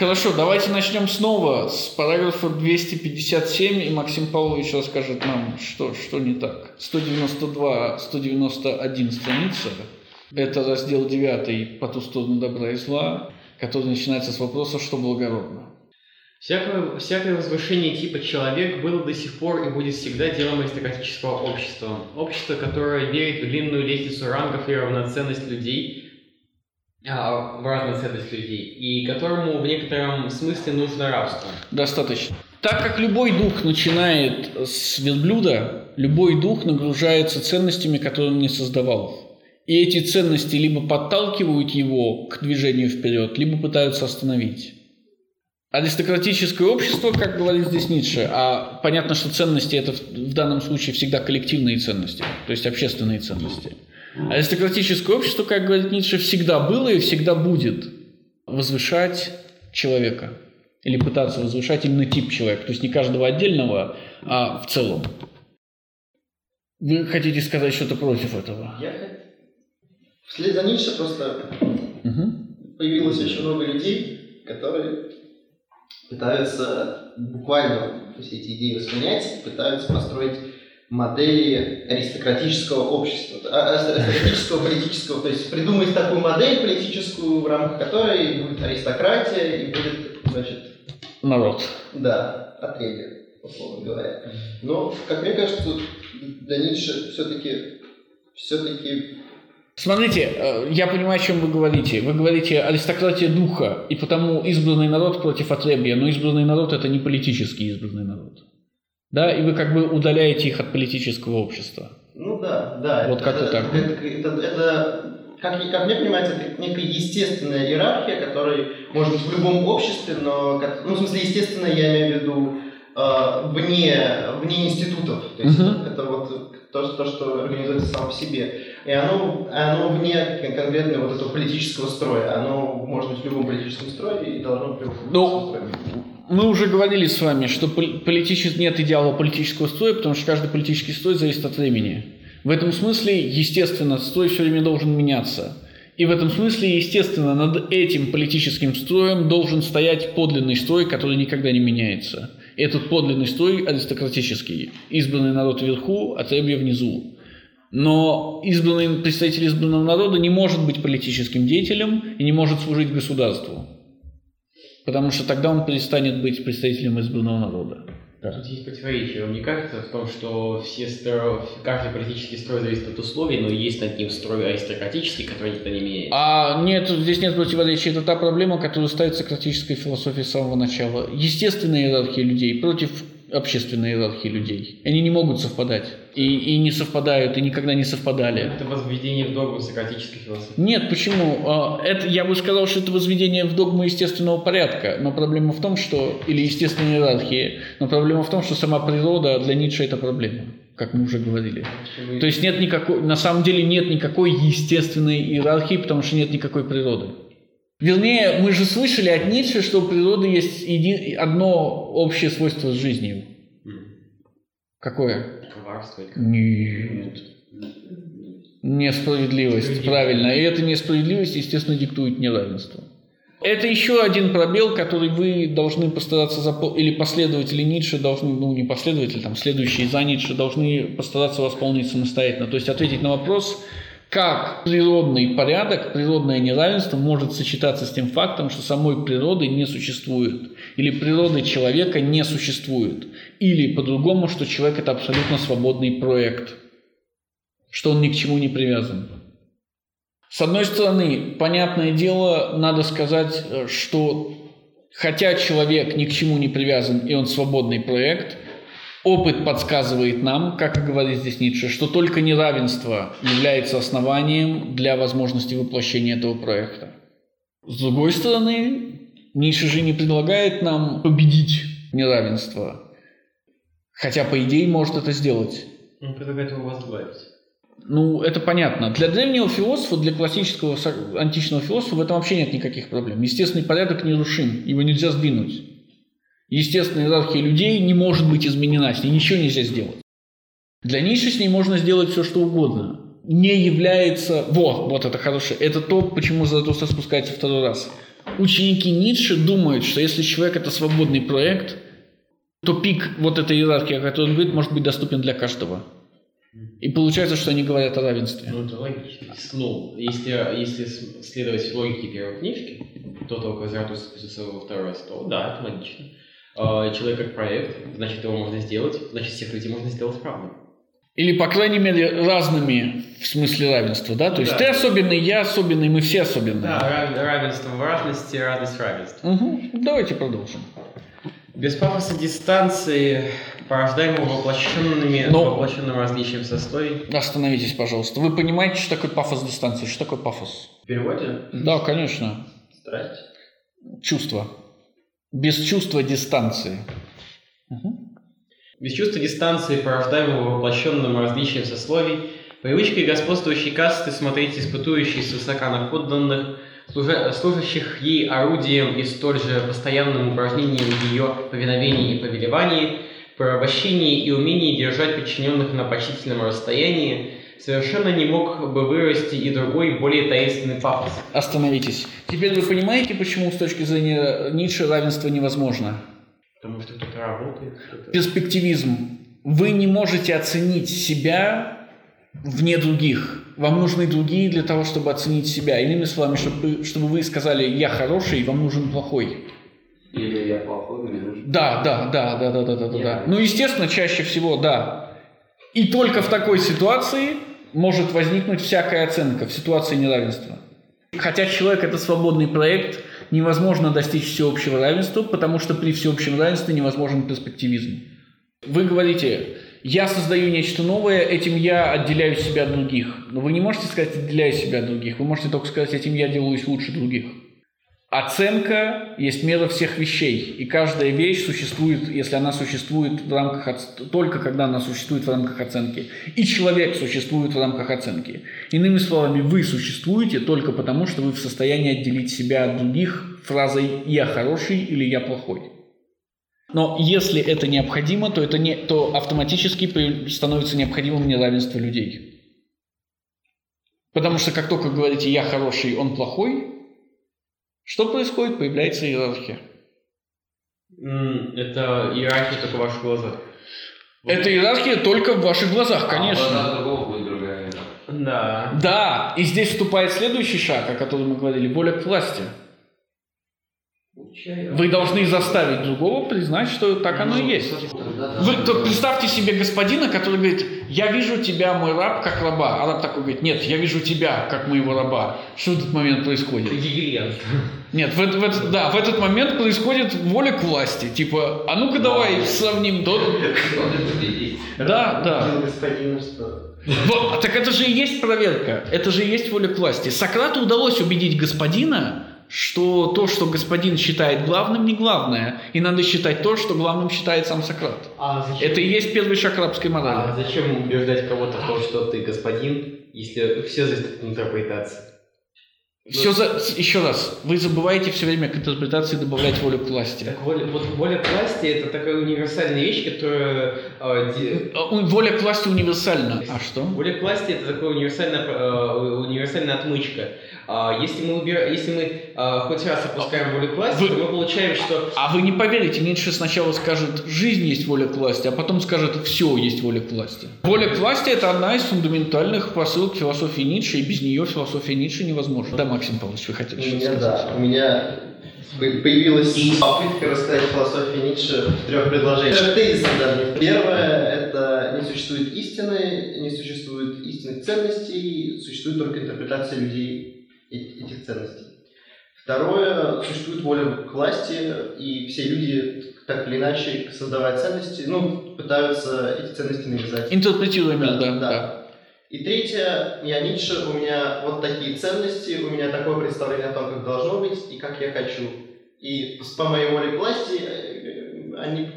Хорошо, давайте начнем снова с параграфа 257, и Максим Павлович расскажет нам, что, что не так. 192-191 страница, это раздел 9 «По ту сторону добра и зла», который начинается с вопроса «Что благородно?». Всякое, всякое возвышение типа человек было до сих пор и будет всегда делом аристократического общества. Общество, которое верит в длинную лестницу рангов и равноценность людей, а, в разноценность людей, и которому в некотором смысле нужно рабство. Достаточно. Так как любой дух начинает с верблюда, любой дух нагружается ценностями, которые он не создавал. И эти ценности либо подталкивают его к движению вперед, либо пытаются остановить. Аристократическое общество, как говорит здесь Ницше, а понятно, что ценности это в данном случае всегда коллективные ценности, то есть общественные ценности. Аристократическое общество, как говорит Ницше, всегда было и всегда будет возвышать человека или пытаться возвышать именно тип человека, то есть не каждого отдельного, а в целом. Вы хотите сказать что-то против этого? Я Вслед за Ницше просто угу. появилось очень много людей, которые пытаются буквально есть эти идеи воспринять, пытаются построить модели аристократического общества, а, аристократического политического, то есть придумать такую модель политическую, в рамках которой будет аристократия и будет, значит... Народ. Да, отребье, условно говоря. Но, как мне кажется, для Ницше все-таки все-таки Смотрите, э, я понимаю, о чем вы говорите. Вы говорите аристократия духа, и потому избранный народ против отребья, но избранный народ – это не политический избранный народ. Да, и вы как бы удаляете их от политического общества. Ну да, да. Вот как-то так. Это, это, это, как, как мне понимается, это некая естественная иерархия, которая может быть в любом обществе, но, ну, в смысле, естественно, я имею в виду э, вне, вне институтов. То есть uh-huh. это вот то, то, что организуется само по себе. И оно, оно вне конкретно вот этого политического строя. Оно может быть в любом политическом строе и должно быть в любом ну, строе. Мы уже говорили с вами, что политичес... нет идеала политического строя, потому что каждый политический строй зависит от времени. В этом смысле, естественно, строй все время должен меняться. И в этом смысле, естественно, над этим политическим строем должен стоять подлинный строй, который никогда не меняется. Этот подлинный строй аристократический. Избранный народ вверху, а требья внизу. Но избранный представитель избранного народа не может быть политическим деятелем и не может служить государству. Потому что тогда он перестанет быть представителем избранного народа. Да. Тут есть противоречие. Вам не кажется в том, что все стро... каждый политический строй зависит от условий, но есть над ним строй аристократический, который никто не меняет? А нет, здесь нет противоречия. Это та проблема, которую ставит сократическая философия с самого начала. Естественная иерархия людей против общественной иерархии людей. Они не могут совпадать. И, и не совпадают, и никогда не совпадали. Это возведение в догму сократической философии. Нет, почему? А, это, я бы сказал, что это возведение в догму естественного порядка. Но проблема в том, что... Или естественной иерархии. Но проблема в том, что сама природа для Ницше это проблема как мы уже говорили. То есть нет никакой, на самом деле нет никакой естественной иерархии, потому что нет никакой природы. Вернее, мы же слышали от Ницше, что у природы есть един... одно общее свойство с жизнью. Какое? Коварство. Нет. Несправедливость, правильно. И эта несправедливость, естественно, диктует неравенство. Это еще один пробел, который вы должны постараться заполнить, или последователи Ницше должны, ну не последователи, там следующие за Ницше должны постараться восполнить самостоятельно. То есть ответить на вопрос, как природный порядок, природное неравенство может сочетаться с тем фактом, что самой природы не существует, или природы человека не существует, или по-другому, что человек – это абсолютно свободный проект, что он ни к чему не привязан. С одной стороны, понятное дело, надо сказать, что хотя человек ни к чему не привязан и он свободный проект – Опыт подсказывает нам, как и говорит здесь Ницше, что только неравенство является основанием для возможности воплощения этого проекта. С другой стороны, Ницше же не предлагает нам победить неравенство, хотя, по идее, может это сделать. Он предлагает его возглавить. Ну, это понятно. Для древнего философа, для классического античного философа в этом вообще нет никаких проблем. Естественный порядок нерушим, его нельзя сдвинуть. Естественная иерархия людей не может быть изменена, с ней ничего нельзя сделать. Для Ницше с ней можно сделать все, что угодно. Не является... Вот, вот это хорошее. Это то, почему Заратустра спускается второй раз. ученики Ницше думают, что если человек это свободный проект, то пик вот этой иерархии, о которой он говорит, может быть доступен для каждого. И получается, что они говорят о равенстве. Ну, это логично. Ну, если, если следовать логике первой книжки, то только Заратустра спустился во второй раз, то да, это логично. А, человек как проект, значит, его можно сделать, значит, всех людей можно сделать равным. Или, по крайней мере, разными в смысле равенства, да? То есть да. ты особенный, я особенный, мы все особенные. Да, равенство в разности, радость в равенстве. Угу. Давайте продолжим. Без пафоса дистанции, порождаемого воплощенными, Но... воплощенным различием сословий. Остановитесь, пожалуйста. Вы понимаете, что такое пафос дистанции? Что такое пафос? В переводе? Да, конечно. Страсть. Чувство. Без чувства дистанции. Угу. Без чувства дистанции, порождаемого воплощенным различием сословий, привычкой господствующей касты смотреть испытующие свысока на подданных, служащих ей орудием и столь же постоянным упражнением ее повиновении и повелевании, порабощении и умении держать подчиненных на почтительном расстоянии, совершенно не мог бы вырасти и другой, более таинственный пафос. Остановитесь. Теперь вы понимаете, почему с точки зрения э, Ницше равенство невозможно? Потому что кто-то работает. Кто-то... Перспективизм. Вы не можете оценить себя вне других. Вам нужны другие для того, чтобы оценить себя. Иными словами, чтобы, чтобы вы сказали «я хороший», вам нужен плохой. Или «я плохой», мне нужен Да, да, да, да, да, да, да, да. Ну, естественно, чаще всего, да. И только в такой ситуации может возникнуть всякая оценка в ситуации неравенства. Хотя человек – это свободный проект – невозможно достичь всеобщего равенства, потому что при всеобщем равенстве невозможен перспективизм. Вы говорите, я создаю нечто новое, этим я отделяю себя от других. Но вы не можете сказать, отделяю себя от других. Вы можете только сказать, этим я делаюсь лучше других. Оценка есть мера всех вещей, и каждая вещь существует, если она существует в рамках, только когда она существует в рамках оценки. И человек существует в рамках оценки. Иными словами, вы существуете только потому, что вы в состоянии отделить себя от других фразой «я хороший» или «я плохой». Но если это необходимо, то, это не, то автоматически становится необходимым неравенство людей. Потому что как только говорите «я хороший, он плохой», что происходит? Появляется иерархия. Это иерархия только в ваших глазах. Это иерархия только в ваших глазах, конечно. А Да. Да, и здесь вступает следующий шаг, о котором мы говорили, воля к власти. Вы должны заставить другого признать, что так оно и есть. Вы то представьте себе господина, который говорит, я вижу тебя, мой раб, как раба. А раб такой говорит, нет, я вижу тебя, как моего раба. Что в этот момент происходит? Нет, в, в, да, в этот момент происходит воля к власти. Типа, а ну-ка давай сравним тот. Да, да. Вот, так это же и есть проверка. Это же и есть воля к власти. Сократу удалось убедить господина, что то, что господин считает главным, не главное. И надо считать то, что главным считает сам Сократ. А зачем? Это и есть первый шаг рабской морали. А зачем убеждать кого-то в том, что ты господин, если все зависит от интерпретации? Все за... Еще раз, вы забываете все время к интерпретации добавлять волю к власти. Так воля, вот воля к власти это такая универсальная вещь, которая... Э, де... Воля к власти универсальна. А что? Воля к власти это такая универсальная, э, универсальная отмычка. А, если мы, убира... Если мы а, хоть раз опускаем волю к власти, вы... то мы получаем, что... А вы не поверите, Ницше сначала скажет, жизнь есть воля к власти, а потом скажет, все есть воля к власти. Воля к власти – это одна из фундаментальных посылок философии Ницше, и без нее философия Ницше невозможна. Да, Максим Павлович, вы хотели что-то сказать? Да, у меня появилась попытка рассказать философию Ницше в трех предложениях. Тезисы даже. Первое – это не существует истины, не существует истинных ценностей, существует только интерпретация людей этих ценностей. Второе, существует воля к власти, и все люди так или иначе, создавая ценности, ну, пытаются эти ценности навязать. Интерпретируем, да, да. да. И третье, я Ницше, у меня вот такие ценности, у меня такое представление о том, как должно быть и как я хочу. И по моей воле к власти э, они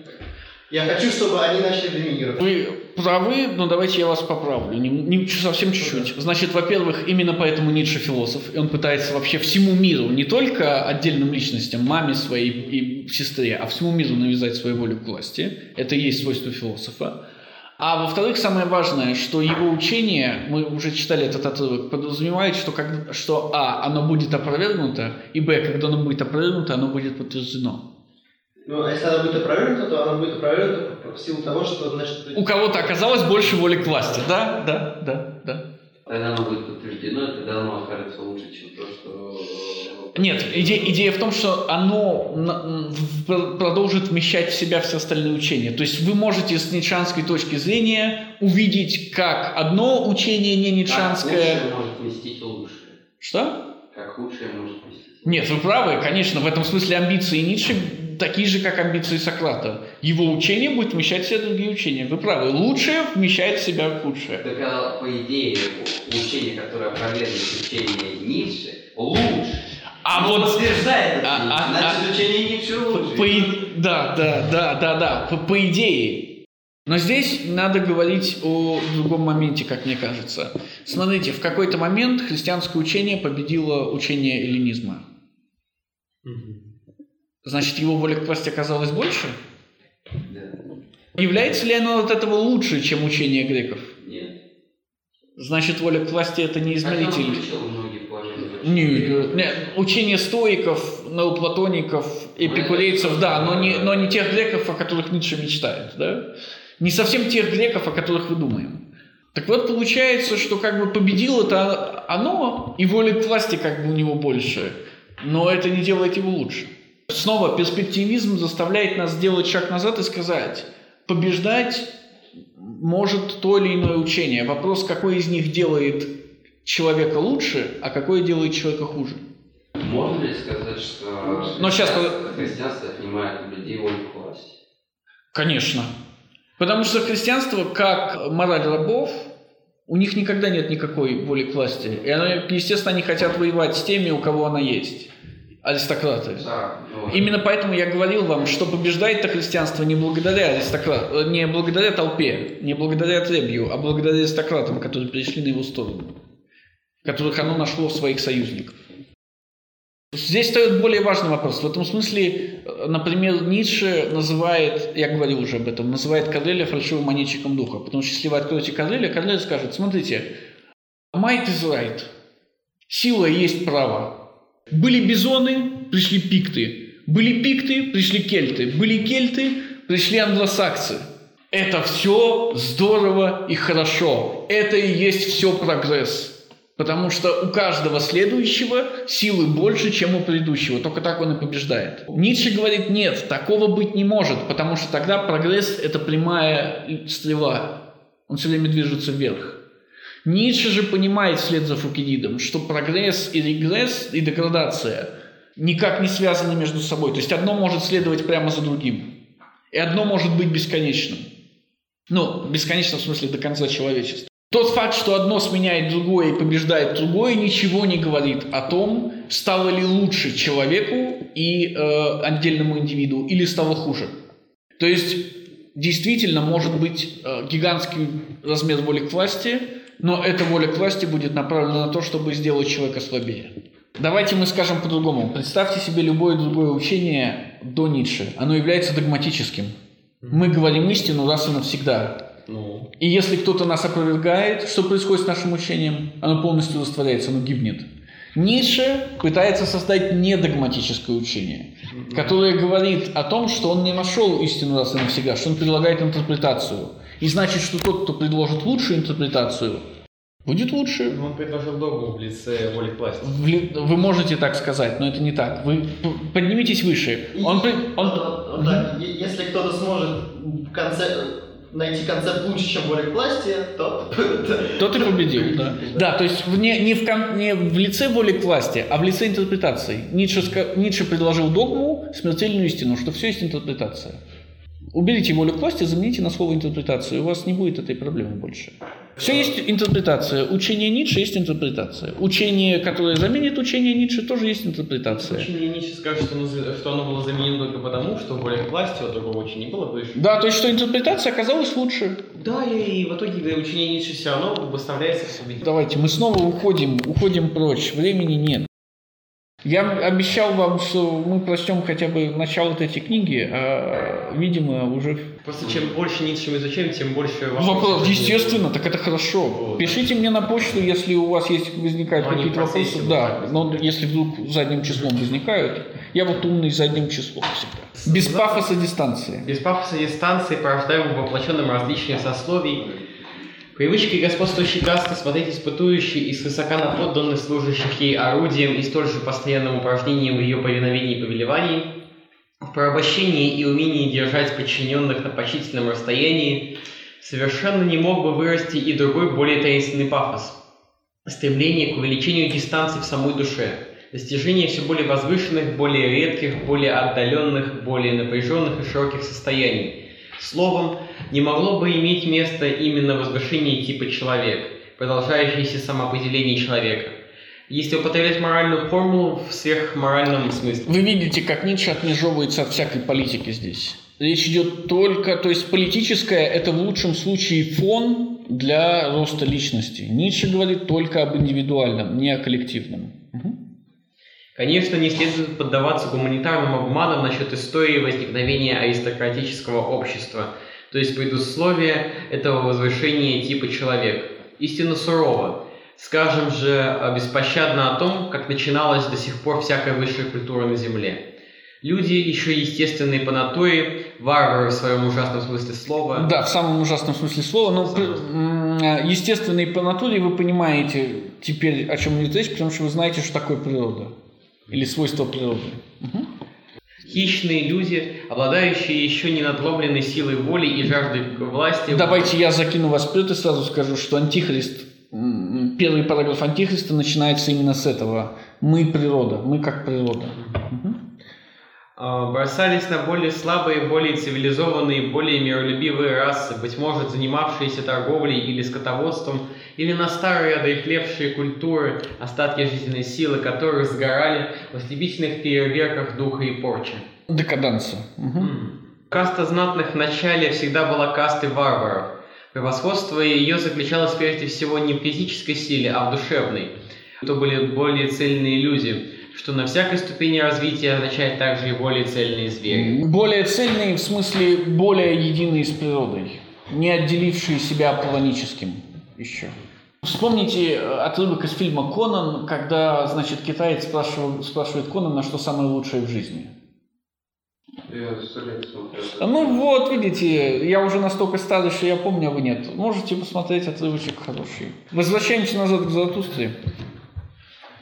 я хочу, чтобы они начали доминировать. Вы правы, но давайте я вас поправлю. Не, не, совсем чуть-чуть. Значит, во-первых, именно поэтому Ницше философ. И он пытается вообще всему миру, не только отдельным личностям, маме своей и сестре, а всему миру навязать свою волю к власти. Это и есть свойство философа. А во-вторых, самое важное, что его учение, мы уже читали этот отрывок, подразумевает, что, как, что а, оно будет опровергнуто, и б, когда оно будет опровергнуто, оно будет подтверждено. Ну, а если оно будет опровергнуто, то оно будет опровергнуто в силу того, что, значит... У кого-то оказалось больше воли к власти, да? Да, да, да. Тогда оно будет подтверждено, и тогда оно окажется лучше, чем то, что... Нет, идея, идея в том, что оно продолжит вмещать в себя все остальные учения. То есть вы можете с ницшанской точки зрения увидеть, как одно учение не ницшанское... Как худшее может вместить лучшее. Что? Как худшее может вместить Нет, вы правы, конечно, в этом смысле амбиции Ницше такие же, как амбиции Сократа. Его учение будет вмещать все другие учения. Вы правы. Лучшее вмещает в себя худшее. Так, а, по идее, учение, которое опровергнет учение Ницше, лучше. А вот подтверждает а, а, значит а, учение Ницше лучше. По, да, да, да, да, да. По, по идее. Но здесь надо говорить о другом моменте, как мне кажется. Смотрите, в какой-то момент христианское учение победило учение эллинизма. Угу. Значит, его воля к власти оказалась больше? Да. Является ли оно от этого лучше, чем учение греков? Нет. Значит, воля к власти это не измеритель. Нет, нет, учение стоиков, неоплатоников, эпикурейцев, да, но не, но не тех греков, о которых Ницше мечтает, да? Не совсем тех греков, о которых вы думаем. Так вот, получается, что как бы победило-то оно, и воля к власти как бы у него больше, но это не делает его лучше. Снова перспективизм заставляет нас сделать шаг назад и сказать, побеждать может то или иное учение. Вопрос, какой из них делает человека лучше, а какой делает человека хуже. Можно ли сказать, что Но сейчас... христианство отнимает у людей волю к власти? Конечно. Потому что христианство, как мораль рабов, у них никогда нет никакой воли к власти. И, естественно, они хотят воевать с теми, у кого она есть аристократы. Да, ну, Именно поэтому я говорил вам, что побеждает-то христианство не благодаря аристократ, не благодаря толпе, не благодаря требью, а благодаря аристократам, которые пришли на его сторону, которых оно нашло в своих союзников. Здесь стоит более важный вопрос. В этом смысле, э, например, Ницше называет, я говорил уже об этом, называет Кареля фальшивым манечиком духа. Потому что если вы откроете Кареля, Карель скажет, смотрите, might is right. Сила есть право. Были бизоны, пришли пикты. Были пикты, пришли кельты. Были кельты, пришли англосаксы. Это все здорово и хорошо. Это и есть все прогресс. Потому что у каждого следующего силы больше, чем у предыдущего. Только так он и побеждает. Ницше говорит, нет, такого быть не может, потому что тогда прогресс – это прямая стрела. Он все время движется вверх. Ницше же понимает вслед за Фукидидом, что прогресс и регресс и деградация никак не связаны между собой. То есть одно может следовать прямо за другим. И одно может быть бесконечным. Ну, бесконечным в смысле до конца человечества. Тот факт, что одно сменяет другое и побеждает другое, ничего не говорит о том, стало ли лучше человеку и э, отдельному индивиду, или стало хуже. То есть действительно может быть э, гигантский размер воли к власти, но эта воля к власти будет направлена на то, чтобы сделать человека слабее. Давайте мы скажем по-другому. Представьте себе любое другое учение до Ницше. Оно является догматическим. Мы говорим истину раз и навсегда. Ну. И если кто-то нас опровергает, что происходит с нашим учением? Оно полностью растворяется, оно гибнет. Ницше пытается создать недогматическое учение, которое говорит о том, что он не нашел истину раз и навсегда, что он предлагает интерпретацию. И значит, что тот, кто предложит лучшую интерпретацию, будет лучше. Он предложил догму в лице воли к власти. Вы можете так сказать, но это не так. Вы поднимитесь выше. Он, он... Да, если кто-то сможет в конце найти концепт лучше, чем воля к власти, то... То ты победил, да. Да, то есть не, не, в, не в лице воли к власти, а в лице интерпретации. Ницше, Ницше предложил догму, смертельную истину, что все есть интерпретация. Уберите волю к власти, замените на слово интерпретацию, у вас не будет этой проблемы больше. Все есть интерпретация. Учение Ницше есть интерпретация. Учение, которое заменит учение Ницше, тоже есть интерпретация. Учение Ницше скажет, что оно, что оно было заменено только потому, что воля к власти у другого учения было выше. Да, то есть что интерпретация оказалась лучше. Да, и в итоге учение Ницше все равно выставляется как победитель. Давайте, мы снова уходим, уходим прочь. Времени нет. Я обещал вам, что мы прочтем хотя бы начало этой книги, а, видимо, уже... Просто чем больше Ницше мы изучаем, тем больше... Вопрос, естественно, так это хорошо. Вот. Пишите мне на почту, если у вас есть возникают ну, какие-то вопросы. Да, но если вдруг задним числом возникают, я вот умный задним числом всегда. Без пафоса дистанции. Без пафоса дистанции порождаем воплощенным различия сословий, Привычки господствующей касты смотреть испытующие и свысока на подданных, служащих ей орудием и столь же постоянным упражнением в ее повиновении и повелевании, в порабощении и умении держать подчиненных на почтительном расстоянии, совершенно не мог бы вырасти и другой более таинственный пафос – стремление к увеличению дистанции в самой душе, достижение все более возвышенных, более редких, более отдаленных, более напряженных и широких состояний – Словом, не могло бы иметь место именно возвышение типа человек, продолжающееся самоопределение человека. Если употреблять моральную формулу в сверхморальном смысле. Вы видите, как Ницше отмежевывается от всякой политики здесь. Речь идет только, то есть политическое – это в лучшем случае фон для роста личности. Ницше говорит только об индивидуальном, не о коллективном. Конечно, не следует поддаваться гуманитарным обманам насчет истории возникновения аристократического общества, то есть предусловия этого возвышения типа человек. Истинно сурово. Скажем же беспощадно о том, как начиналась до сих пор всякая высшая культура на Земле. Люди еще естественные по натуре, варвары в своем ужасном смысле слова. Да, в самом ужасном смысле слова. Но естественные по натуре вы понимаете теперь, о чем идет речь, потому что вы знаете, что такое природа. Или свойства природы. Угу. Хищные люди, обладающие еще не надломленной силой воли и жаждой власти. Давайте я закину вас вперед и сразу скажу, что антихрист, первый параграф антихриста начинается именно с этого. Мы природа, мы как природа. Угу. А, бросались на более слабые, более цивилизованные, более миролюбивые расы, быть может, занимавшиеся торговлей или скотоводством, или на старые одрехлевшие культуры, остатки жизненной силы которых сгорали в ослепительных фейерверках духа и порчи. Декаданса. Угу. Каста знатных в начале всегда была кастой варваров. Превосходство ее заключалось прежде всего не в физической силе, а в душевной. Это были более цельные люди – что на всякой ступени развития означает также и более цельные звери. Более цельные в смысле более единые с природой, не отделившие себя планическим еще. Вспомните э, отрывок из фильма «Конан», когда, значит, китаец спрашивает, спрашивает Конана, что самое лучшее в жизни. Я. Ну вот, видите, я уже настолько старый, что я помню, а вы нет. Можете посмотреть отрывочек хороший. Возвращаемся назад к Заратустре.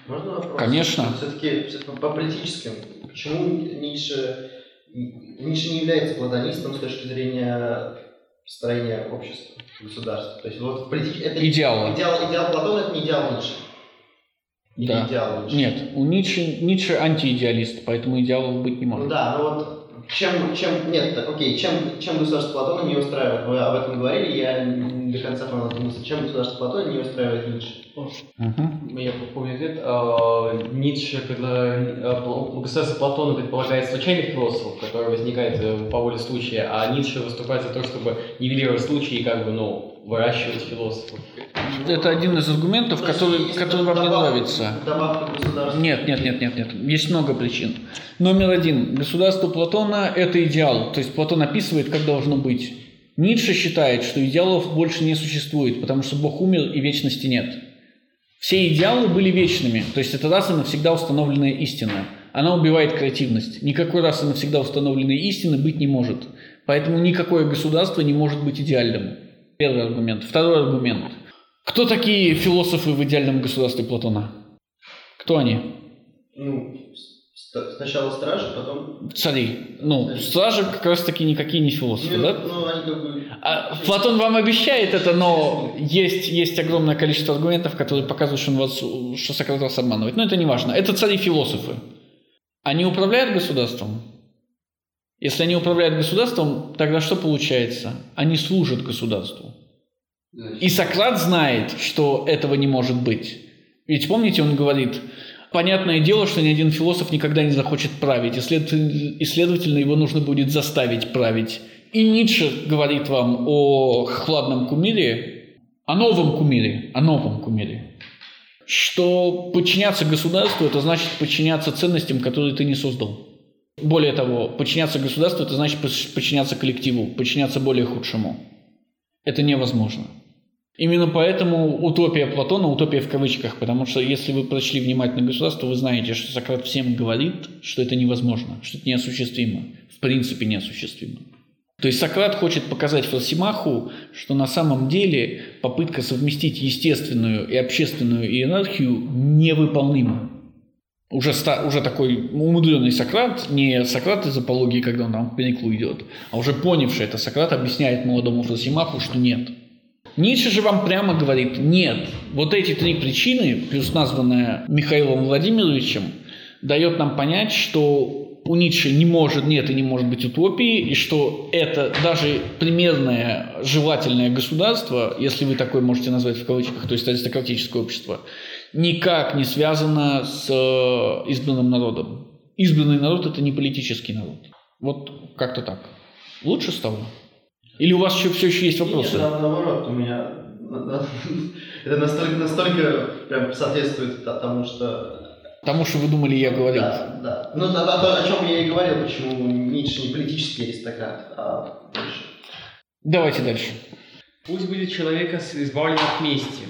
Можно вопрос? Конечно. Все-таки все по политическим. Почему Ницше, Ницше не является платонистом с точки зрения строения общества, государства? То есть вот политик... это идеал. Идеал, идеал Платона это не идеал Ницше. Или да. идеал Ницше. Нет, у Ницше, Ницше антиидеалист, поэтому идеалов быть не может. Ну да, но вот чем, чем, нет, окей, чем, чем государство Платона не устраивает? Вы об этом говорили, я до конца понял мысль. Чем государство Платона не устраивает Ницше? Угу. Я помню ответ. А, Ницше, когда а, государство Платона предполагает случайных философов, которые возникают э, по воле случая, а Ницше выступает за то, чтобы нивелировать случаи и как бы, ну, выращивать философов. Это один из аргументов, который, который вам не нравится. Нет, нет, нет, нет, нет. Есть много причин. Номер один. Государство Платона – это идеал. То есть Платон описывает, как должно быть. Ницше считает, что идеалов больше не существует, потому что Бог умер и вечности нет. Все идеалы были вечными, то есть это раз и навсегда установленная истина. Она убивает креативность. Никакой раз и навсегда установленной истины быть не может. Поэтому никакое государство не может быть идеальным. Первый аргумент. Второй аргумент. Кто такие философы в идеальном государстве Платона? Кто они? Ну, сначала стражи, потом... Цари. Ну, стражи как раз таки никакие не философы, ну, да? Ну, они как бы... А, Платон вам обещает это, но есть, есть огромное количество аргументов, которые показывают, что, он вас, что Сократ вас обманывает. Но это не важно. Это цари-философы. Они управляют государством? Если они управляют государством, тогда что получается? Они служат государству. И Сократ знает, что этого не может быть. Ведь помните, он говорит, понятное дело, что ни один философ никогда не захочет править, и, следовательно, его нужно будет заставить править. И Ницше говорит вам о хладном кумире, о новом кумире, о новом кумире что подчиняться государству – это значит подчиняться ценностям, которые ты не создал. Более того, подчиняться государству – это значит подчиняться коллективу, подчиняться более худшему. Это невозможно. Именно поэтому утопия Платона, утопия в кавычках, потому что если вы прочли внимательно государство, вы знаете, что Сократ всем говорит, что это невозможно, что это неосуществимо, в принципе неосуществимо. То есть Сократ хочет показать Фросимаху, что на самом деле попытка совместить естественную и общественную иерархию невыполнима. Уже, ста, уже такой умудренный Сократ, не Сократ из апологии, когда он там в пениклу идет, а уже понявший это Сократ объясняет молодому Фросимаху, что нет. Ницше же вам прямо говорит, нет, вот эти три причины, плюс названная Михаилом Владимировичем, дает нам понять, что у Ницше не может, нет и не может быть утопии, и что это даже примерное желательное государство, если вы такое можете назвать в кавычках, то есть аристократическое общество, никак не связано с э, избранным народом. Избранный народ – это не политический народ. Вот как-то так. Лучше стало? Или у вас еще все еще есть вопросы? Нет, наоборот, у меня это настолько, настолько прям соответствует тому, что Тому, что вы думали, я говорил. Да, да. Ну, да, да, то, о чем я и говорил, почему Ницше не политический аристократ, а больше. Давайте дальше. Пусть будет человека избавлен от мести.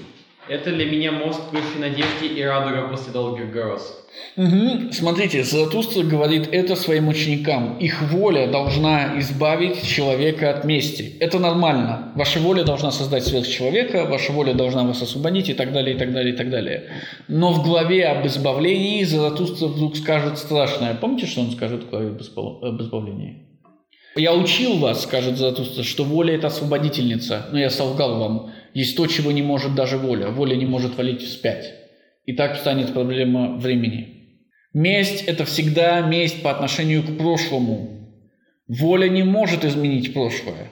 Это для меня мост к высшей надежде и радуга после долгих гроз. Угу. Смотрите, Заратустра говорит это своим ученикам. Их воля должна избавить человека от мести. Это нормально. Ваша воля должна создать сверхчеловека, ваша воля должна вас освободить и так далее, и так далее, и так далее. Но в главе об избавлении Заратустра вдруг скажет страшное. Помните, что он скажет в главе об избавлении? Я учил вас, скажет Заратустра, что воля – это освободительница. Но я солгал вам. Есть то, чего не может даже воля. Воля не может валить вспять. И так встанет проблема времени. Месть – это всегда месть по отношению к прошлому. Воля не может изменить прошлое.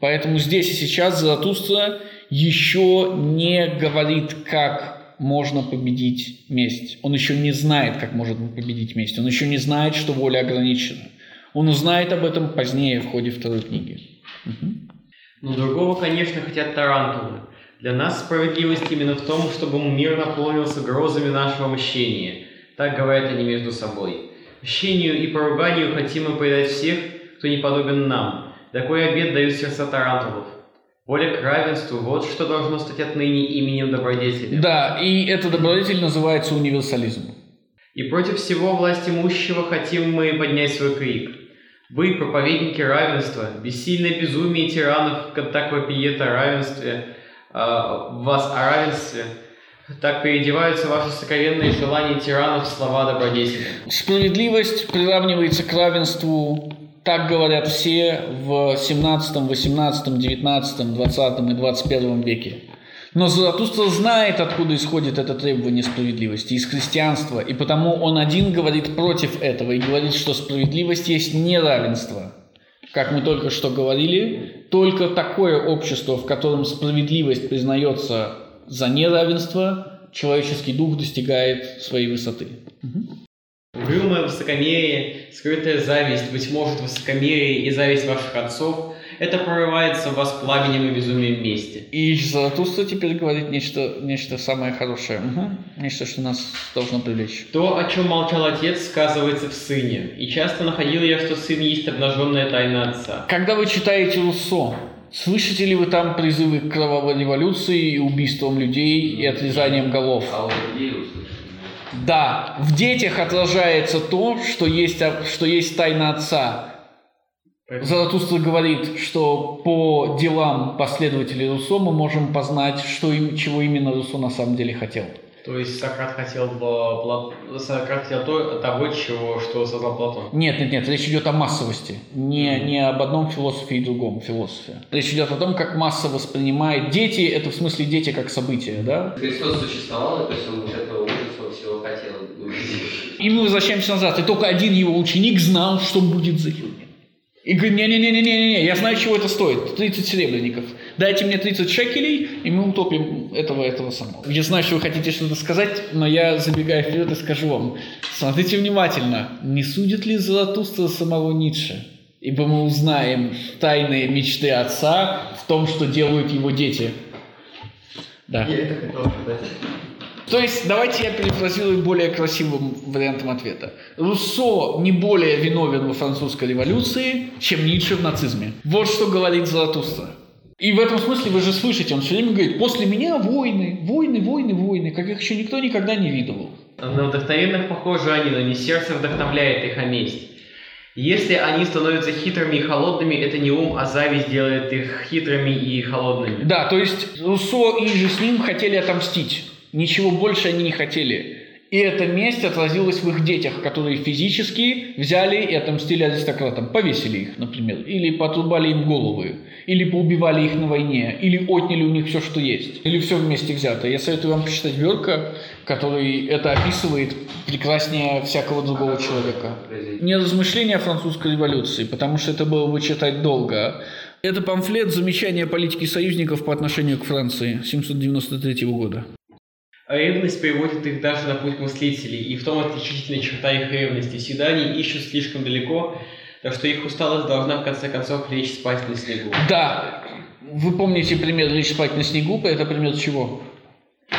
Поэтому здесь и сейчас Заратустра еще не говорит, как можно победить месть. Он еще не знает, как можно победить месть. Он еще не знает, что воля ограничена. Он узнает об этом позднее в ходе второй книги. Угу. Но другого, конечно, хотят тарантулы. Для нас справедливость именно в том, чтобы мир наполнился грозами нашего мщения. Так говорят они между собой. Мщению и поруганию хотим мы предать всех, кто не подобен нам. Такой обед дают сердца тарантулов. Воля к равенству – вот что должно стать отныне именем добродетели. Да, и это добродетель называется универсализм. И против всего власть имущего хотим мы поднять свой крик. Вы, проповедники равенства, бессильное безумие тиранов, так вопиет о равенстве, а, вас о равенстве, так переодеваются ваши сокровенные желания тиранов в слова добродетели. Справедливость приравнивается к равенству, так говорят все в 17, 18, 19, 20 и 21 веке. Но Заратустра знает, откуда исходит это требование справедливости, из христианства, и потому он один говорит против этого и говорит, что справедливость есть неравенство. Как мы только что говорили, только такое общество, в котором справедливость признается за неравенство, человеческий дух достигает своей высоты. Угрюмое высокомерие, скрытая зависть, быть может, высокомерие и зависть ваших отцов – это прорывается в вас пламенем и безумием вместе. И Заратустра теперь говорит нечто, нечто самое хорошее, угу. нечто, что нас должно привлечь. То, о чем молчал отец, сказывается в сыне. И часто находил я, что сын есть обнаженная тайна отца. Когда вы читаете Руссо, Слышите ли вы там призывы к кровавой революции и убийствам людей и отрезанием голов? А у людей Да, в детях отражается то, что есть, что есть тайна отца. Заратустра говорит, что по делам последователей Руссо мы можем познать, что им, чего именно Руссо на самом деле хотел. То есть Сократ хотел, Сократ хотел то, того, чего, что создал Платон? Нет, нет, нет, речь идет о массовости. Не, не об одном философе и другом философе. Речь идет о том, как масса воспринимает дети, это в смысле дети как событие, да? Христос существовал, то есть он вот этого ужаса всего хотел И мы возвращаемся назад. И только один его ученик знал, что будет за ним. И говорит, не-не-не-не-не, я знаю, чего это стоит. 30 серебряников. Дайте мне 30 шекелей, и мы утопим этого, этого самого. Я знаю, что вы хотите что-то сказать, но я, забегая вперед, и скажу вам. Смотрите внимательно. Не судит ли Золотуство самого Ницше? Ибо мы узнаем тайные мечты отца в том, что делают его дети. Да. Я это хотел сказать. То есть, давайте я перефразирую более красивым вариантом ответа. Руссо не более виновен во французской революции, чем Ницше в нацизме. Вот что говорит Заратустра. И в этом смысле вы же слышите, он все время говорит, после меня войны, войны, войны, войны, как их еще никто никогда не видывал. На вдохновенных похожи они, но не сердце вдохновляет их, а месть. Если они становятся хитрыми и холодными, это не ум, а зависть делает их хитрыми и холодными. Да, то есть Руссо и же с ним хотели отомстить. Ничего больше они не хотели. И эта месть отразилась в их детях, которые физически взяли и отомстили аристократам. Повесили их, например. Или потрубали им головы. Или поубивали их на войне. Или отняли у них все, что есть. Или все вместе взято. Я советую вам почитать Берка, который это описывает прекраснее всякого другого человека. Не размышления о французской революции, потому что это было бы читать долго. Это памфлет «Замечания политики союзников по отношению к Франции» 793 года. Ревность приводит их даже на путь мыслителей, и в том отличительная черта их ревности. Всегда они ищут слишком далеко, так что их усталость должна в конце концов лечь спать на снегу. Да, вы помните пример «Лечь спать на снегу», это пример чего?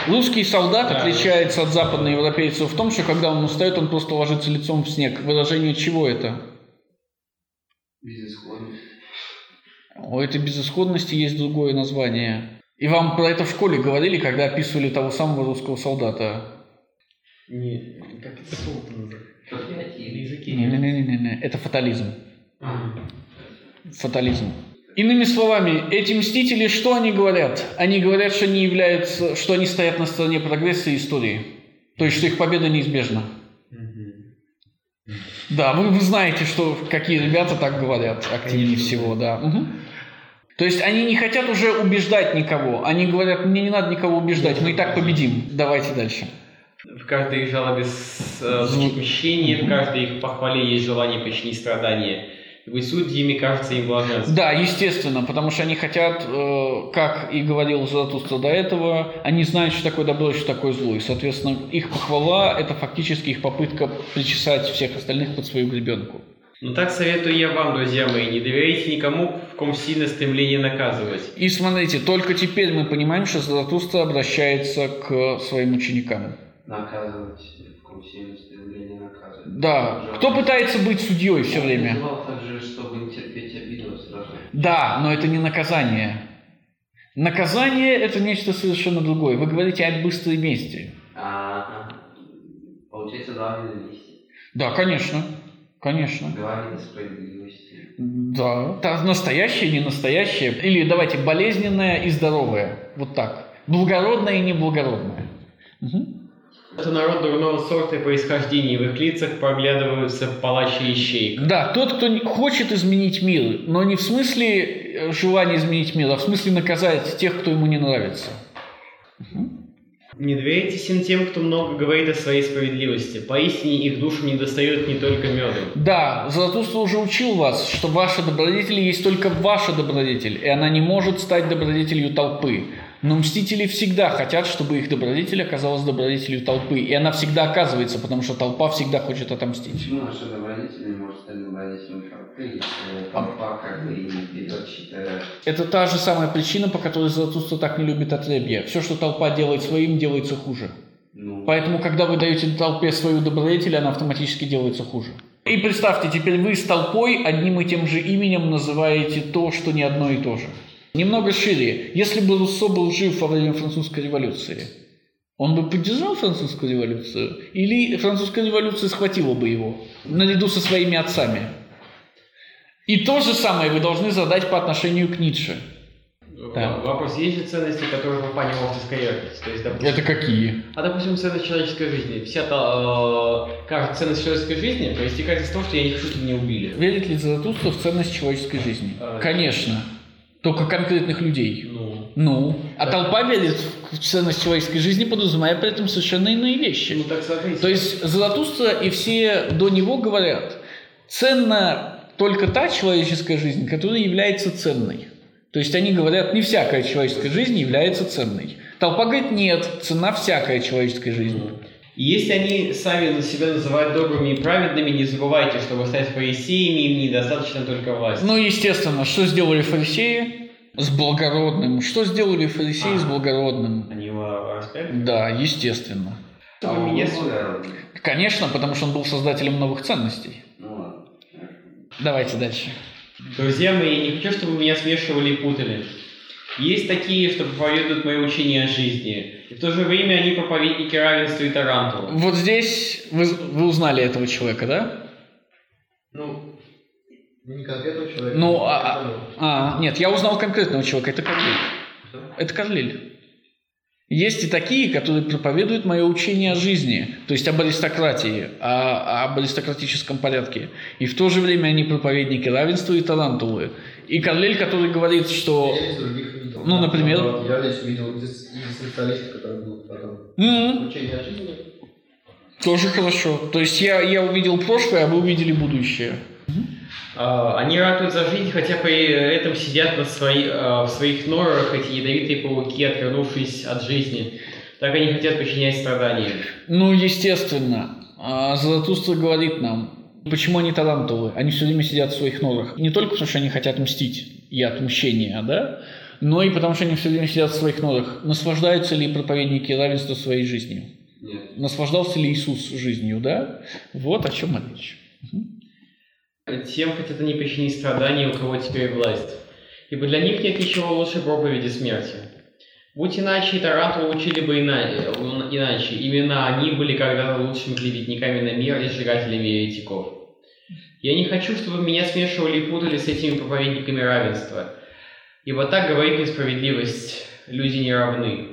Русский солдат да. отличается от западноевропейцев в том, что когда он устает, он просто ложится лицом в снег. Выражение чего это? Безысходность. У этой безысходности есть другое название. И вам про это в школе говорили, когда описывали того самого русского солдата? Не, как это слово называется? языки? Не-не-не, это фатализм. А. Фатализм. Иными словами, эти мстители, что они говорят? Они говорят, что они являются, что они стоят на стороне прогресса и истории. То есть, что их победа неизбежна. Да, вы, вы знаете, что какие ребята так говорят активнее всего, да. Угу. То есть они не хотят уже убеждать никого. Они говорят, мне не надо никого убеждать, мы и так победим. Давайте дальше. В каждой их жалобе э, звучит мщение, в каждой их похвале есть желание причинить страдания. И быть судьями кажется им блаженством. Да, естественно, потому что они хотят, э, как и говорил Заратустра до этого, они знают, что такое добро и что такое зло. И, соответственно, их похвала – это фактически их попытка причесать всех остальных под свою гребенку. Ну так советую я вам, друзья мои, не доверяйте никому, в ком сильно стремление наказывать. И смотрите, только теперь мы понимаем, что Заратустра обращается к своим ученикам. Наказывать, в ком сильно стремление наказывать. Да, кто пытается быть судьей все время? также, чтобы не терпеть обиду сразу. Да, но это не наказание. Наказание – это нечто совершенно другое. Вы говорите о быстрой мести. А, получается, главное. Да, конечно. Конечно. Говорит о справедливости. Да. да. Настоящее, не настоящее. Или давайте болезненное и здоровое. Вот так. Благородное и неблагородное. Угу. Это народ дурного сорта и происхождения, в их лицах проглядываются палачи и. Да, тот, кто хочет изменить мир, но не в смысле э, желания изменить мир, а в смысле наказать тех, кто ему не нравится. Угу. Не доверяйтесь им тем, кто много говорит о своей справедливости. Поистине их душу не достает не только медом. Да, Заратустра уже учил вас, что ваша добродетель есть только ваша добродетель, и она не может стать добродетелью толпы. Но мстители всегда хотят, чтобы их добродетель оказалась добродетелью толпы. И она всегда оказывается, потому что толпа всегда хочет отомстить. Почему наша добродетель не может стать добродетелью толпы, если толпа как бы и не берет чьи-то... Это та же самая причина, по которой Заратустра так не любит отребья. Все, что толпа делает своим, делается хуже. Ну... Поэтому, когда вы даете толпе свою добродетель, она автоматически делается хуже. И представьте, теперь вы с толпой одним и тем же именем называете то, что не одно и то же. Немного шире. Если бы Руссо был жив во время французской революции, он бы поддержал французскую революцию? Или французская революция схватила бы его наряду со своими отцами? И то же самое вы должны задать по отношению к Ницше. Да. Вопрос, есть же ценности, которые в плане локтевской То есть, допустим, Это какие? А, допустим, ценность человеческой жизни. Вся та, э, каждая ценность человеческой жизни проистекает из того, что я не хочу, чтобы меня убили. Верит ли Заратустра в ценность человеческой жизни? А, Конечно. Только конкретных людей. Ну. Ну. А да. толпа верит в ценность человеческой жизни, подразумевая при этом совершенно иные вещи. Ну, так смотрите. То есть Золотуство и все до него говорят, ценна только та человеческая жизнь, которая является ценной. То есть они говорят, не всякая человеческая жизнь является ценной. Толпа говорит, нет, цена всякая человеческая жизнь. И если они сами за себя называют добрыми и праведными, не забывайте, чтобы стать фарисеями, им недостаточно только власти. Ну, естественно, что сделали фарисеи? С благородным. Что сделали фарисеи а, с благородным? Они его распять? Да, естественно. А он меня Конечно, потому что он был создателем новых ценностей. Ну ладно. Давайте дальше. Друзья мои, я не хочу, чтобы вы меня смешивали и путали. Есть такие, что проповедуют мое учение о жизни, и в то же время они проповедники равенства и тарантула. Вот здесь вы, вы узнали этого человека, да? Ну, не конкретного человека. Ну, а- я понял. А, нет, я узнал конкретного человека, это Карлиль. Что? Это Карлиль. Есть и такие, которые проповедуют мое учение о жизни, то есть об аристократии, о- об аристократическом порядке. И в то же время они проповедники равенства и талантулы. И Карлиль, который говорит, что... Ну, например? Вот Я здесь видел из специалистов, которые будут потом. «М, Учение о жизни. Тоже хорошо. То есть я, я увидел прошлое, а вы увидели будущее. А, Они ратуют за жизнь, хотя при этом сидят на свои- а, в своих норах эти ядовитые пауки, отвернувшись от жизни. Так они хотят причинять страдания. Ну, естественно. А Заратустра говорит нам, почему они талантовые. Они все время сидят в своих норах. Не только потому, что они хотят мстить, и отмщения, да? Но и потому, что они все время сидят в своих норах. Наслаждаются ли проповедники равенства своей жизнью? Нет. Наслаждался ли Иисус жизнью, да? Вот о чем речь. Тем хотят они причинить страдания, у кого теперь власть. Ибо для них нет ничего лучше проповеди смерти. Будь иначе, и Тарантулу учили бы ина- иначе. Именно они были когда-то лучшими клеветниками на мир и сжигателями еретиков. Я не хочу, чтобы меня смешивали и путали с этими проповедниками равенства. Ибо так говорит несправедливость. Люди не равны.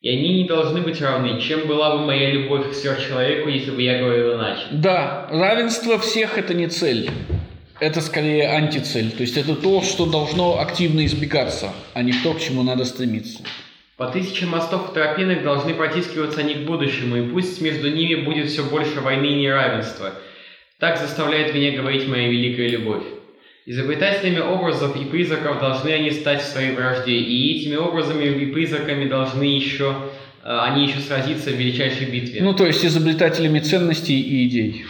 И они не должны быть равны. Чем была бы моя любовь к сверхчеловеку, если бы я говорил иначе? Да, равенство всех – это не цель. Это скорее антицель. То есть это то, что должно активно избегаться, а не то, к чему надо стремиться. По тысячам мостов и тропинок должны протискиваться они к будущему, и пусть между ними будет все больше войны и неравенства. Так заставляет меня говорить моя великая любовь. Изобретателями образов и призраков должны они стать в своей вражде, и этими образами и призраками должны еще, э, они еще сразиться в величайшей битве. Ну, то есть изобретателями ценностей и идей.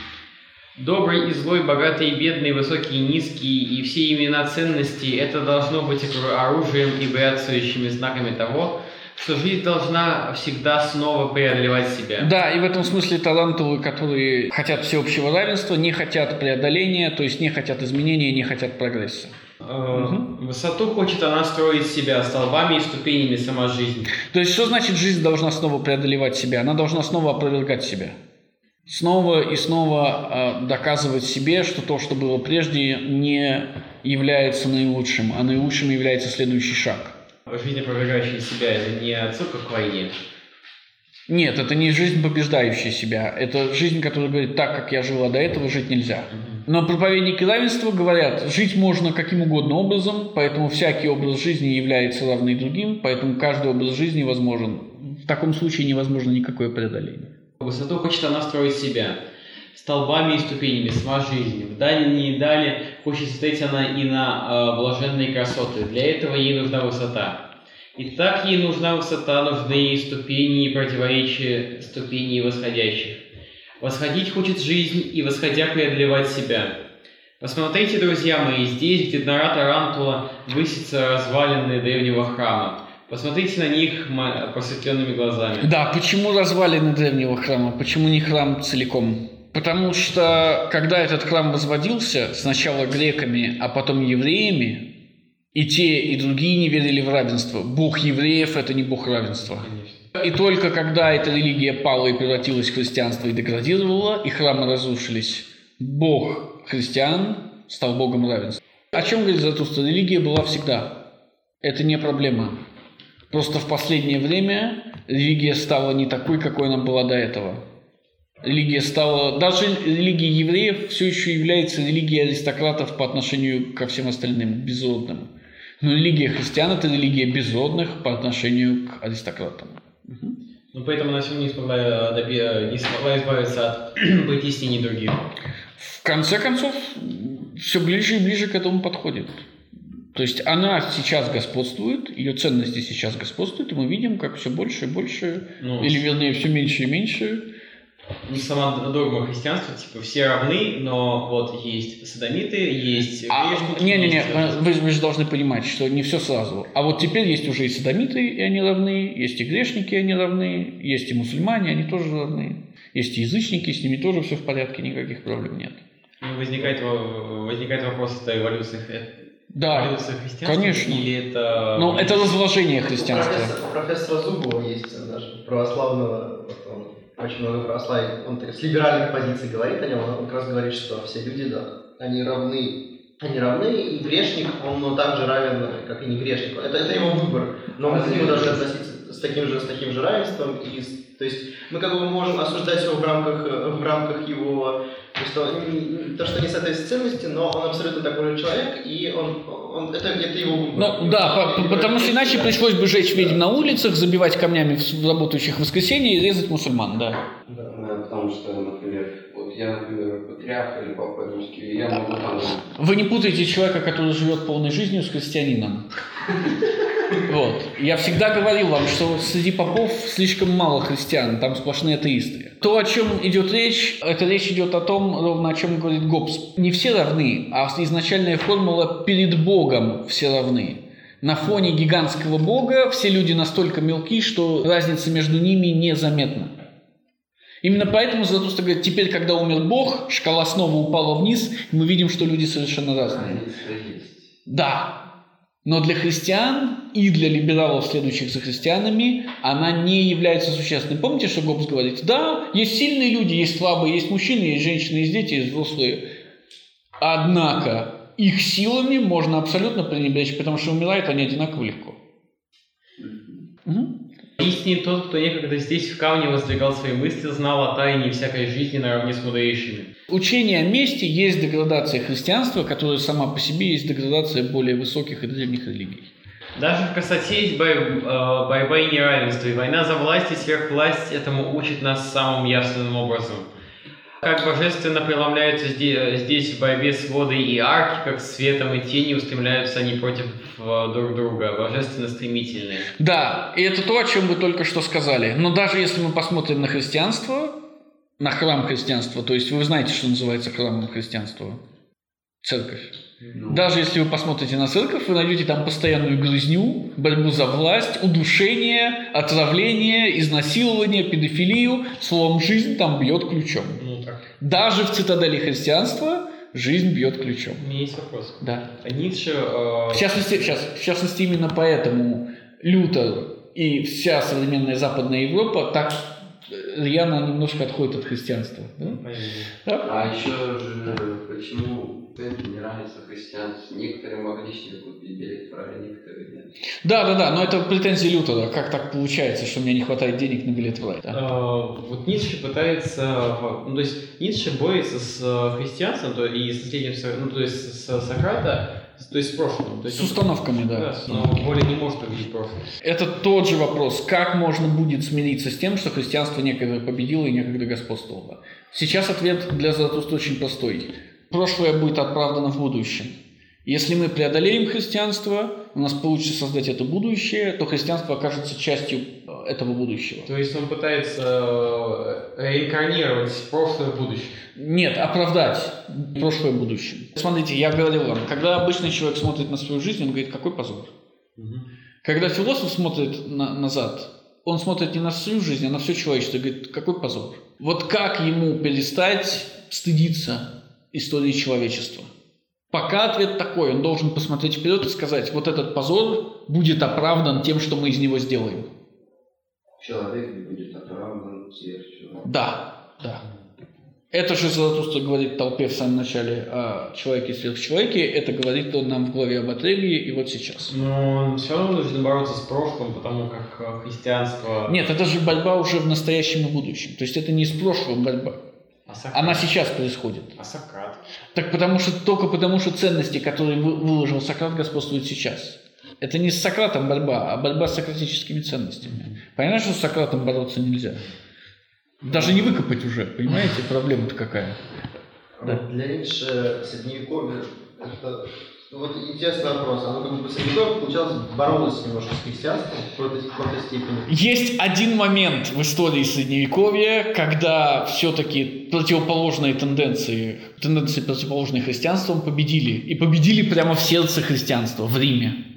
Добрый и злой, богатый и бедный, высокий и низкий, и все имена ценностей, это должно быть оружием и бряцающими знаками того, что жизнь должна всегда снова преодолевать себя. Да, и в этом смысле талантовые, которые хотят всеобщего равенства, не хотят преодоления, то есть не хотят изменения, не хотят прогресса. Э, Высоту хочет она строить себя столбами и ступенями сама жизнь. То есть что значит жизнь должна снова преодолевать себя? Она должна снова опровергать себя. Снова и снова э, доказывать себе, что то, что было прежде, не является наилучшим, а наилучшим является следующий шаг. Жизнь, опровергающая себя, это не отсылка к войне. Нет, это не жизнь, побеждающая себя. Это жизнь, которая говорит, так, как я жила до этого, жить нельзя. Но проповедники равенства говорят, жить можно каким угодно образом, поэтому всякий образ жизни является равный другим, поэтому каждый образ жизни возможен. В таком случае невозможно никакое преодоление. Высоту хочет она строить себя столбами и ступенями, сама жизнь. В дальние дали хочет стоять она и на э, блаженные красоты. Для этого ей нужна высота. И так ей нужна высота, нужны ей ступени и противоречия ступеней восходящих. Восходить хочет жизнь и восходя преодолевать себя. Посмотрите, друзья мои, здесь, где нора Тарантула, высятся развалины древнего храма. Посмотрите на них просветленными глазами. Да, почему развалины древнего храма? Почему не храм целиком? Потому что, когда этот храм возводился, сначала греками, а потом евреями, и те, и другие не верили в равенство. Бог евреев – это не бог равенства. И только когда эта религия пала и превратилась в христианство и деградировала, и храмы разрушились, бог христиан стал богом равенства. О чем говорит Заратустра? Религия была всегда. Это не проблема. Просто в последнее время религия стала не такой, какой она была до этого. Религия стала... Даже религия евреев все еще является религией аристократов по отношению ко всем остальным, безродным. Но религия христиан – это религия безродных по отношению к аристократам. Ну, поэтому она не смогла, доби- не смогла избавиться от притеснений других. В конце концов, все ближе и ближе к этому подходит. То есть она сейчас господствует, ее ценности сейчас господствуют, и мы видим, как все больше и больше, Ну, или вернее, все меньше и меньше ну, сама догма христианства, типа, все равны, но вот есть садомиты, есть А, грешники, Не-не-не, вы, вы же должны понимать, что не все сразу. А вот теперь есть уже и садомиты, и они равны, есть и грешники, и они равны, есть и мусульмане, они тоже равны. Есть и язычники, с ними тоже все в порядке, никаких проблем нет. Ну, возникает, во- возникает вопрос, это эволюция, Да, эволюция христианства конечно. или это... но это разложение У христианства. профессора, у профессора Зубова есть даже православного, очень много православия, он так с либеральных позиций говорит о нем, он как раз говорит, что все люди, да, они равны, они равны, и грешник, он ну, так же равен, как и не грешник. Это, это его выбор, но мы к нему должны относиться с таким же, с таким же равенством, и с- то есть мы как бы можем осуждать его в рамках, э, в рамках его, то, есть то, что не соответствует ценности, но он абсолютно такой же человек, и он, он это, это его выбор. Ну да, по- по- потому что иначе пришлось бы жечь ведьм на улицах, забивать камнями в работающих в воскресенье и резать мусульман, да. Да. Да, потому что, например, вот я, например, патриарх или папа римский, и я могу там... Вы не путаете человека, который живет полной жизнью с христианином. Вот. Я всегда говорил вам, что среди попов слишком мало христиан, там сплошные атеисты. То, о чем идет речь, это речь идет о том, ровно о чем говорит Гоббс. Не все равны, а изначальная формула «перед Богом все равны». На фоне гигантского Бога все люди настолько мелки, что разница между ними незаметна. Именно поэтому Заратустра говорит, теперь, когда умер Бог, шкала снова упала вниз, и мы видим, что люди совершенно разные. Да, но для христиан и для либералов, следующих за христианами, она не является существенной. Помните, что Гоббс говорит? Да, есть сильные люди, есть слабые, есть мужчины, есть женщины, есть дети, есть взрослые. Однако их силами можно абсолютно пренебречь, потому что умирают они одинаково легко. Мгм. Истинен тот, кто некогда здесь в камне воздвигал свои мысли, знал о тайне всякой жизни наравне с мудрейшими. Учение о мести есть деградация христианства, которая сама по себе есть деградация более высоких и древних религий. Даже в красоте есть бой- э, борьба и неравенство, и война за власть и сверхвласть этому учит нас самым явственным образом. Как божественно преломляются здесь, здесь в борьбе с водой и арки, как светом и тенью устремляются они против э, друг друга, божественно стремительные. Да, и это то, о чем вы только что сказали. Но даже если мы посмотрим на христианство, на храм христианства, то есть вы знаете, что называется храмом христианства? Церковь. Ну, Даже если вы посмотрите на церковь, вы найдете там постоянную грызню, борьбу за власть, удушение, отравление, изнасилование, педофилию. Словом, жизнь там бьет ключом. Даже в цитадели христианства жизнь бьет ключом. У меня есть вопрос. Да. Ницше... э, В частности, сейчас, в частности, именно поэтому Лютер и вся современная Западная Европа так рьяно немножко отходит от христианства. да? Да? А еще же, почему это не нравится христианству? Некоторые могли себе купить билет в рай, некоторые нет. Да, да, да, но это претензии Лютера. Как так получается, что мне не хватает денег на билет в рай? да? Э, Вот Ницше пытается, ну, то есть Ницше борется с э, христианством то, и с наследием, ну, то есть с Сократа, то есть с прошлым. То есть С он- установками, да. Да, но более не может увидеть прошлое. Это тот же вопрос, как можно будет смириться с тем, что христианство некогда победило и некогда господствовало. Сейчас ответ для Заратустры очень простой. Прошлое будет оправдано в будущем. Если мы преодолеем христианство, у нас получится создать это будущее, то христианство окажется частью этого будущего. То есть он пытается э, реинкарнировать прошлое будущее. Нет, оправдать прошлое будущем. Смотрите, я говорил вам, когда обычный человек смотрит на свою жизнь, он говорит, какой позор. Когда философ смотрит на- назад, он смотрит не на свою жизнь, а на все человечество и говорит, какой позор. Вот как ему перестать стыдиться истории человечества? Пока ответ такой, он должен посмотреть вперед и сказать, вот этот позор будет оправдан тем, что мы из него сделаем. Человек будет оправдан смертью. Да, да. Это же Заратустра говорит толпе в самом начале о человеке и сверхчеловеке, это говорит он нам в главе об Атрегии и вот сейчас. Но он все равно должен бороться с прошлым, потому как э, христианство... Нет, это же борьба уже в настоящем и будущем. То есть это не из прошлого борьба. А Сократ? Она сейчас происходит. А Сократ? Так потому что только потому, что ценности, которые вы- выложил Сократ, господствуют сейчас. Это не с Сократом борьба, а борьба с сократическими ценностями. Понятно, что с Сократом бороться нельзя. Даже не выкопать уже, понимаете, проблема-то какая. Да. Для Ницше средневековье, это вот интересный вопрос. Оно как бы средневековье, получалось, боролось немножко с христианством в какой-то, в какой-то степени. Есть один момент в истории Средневековья, когда все-таки противоположные тенденции, тенденции противоположные христианству победили. И победили прямо в сердце христианства, в Риме.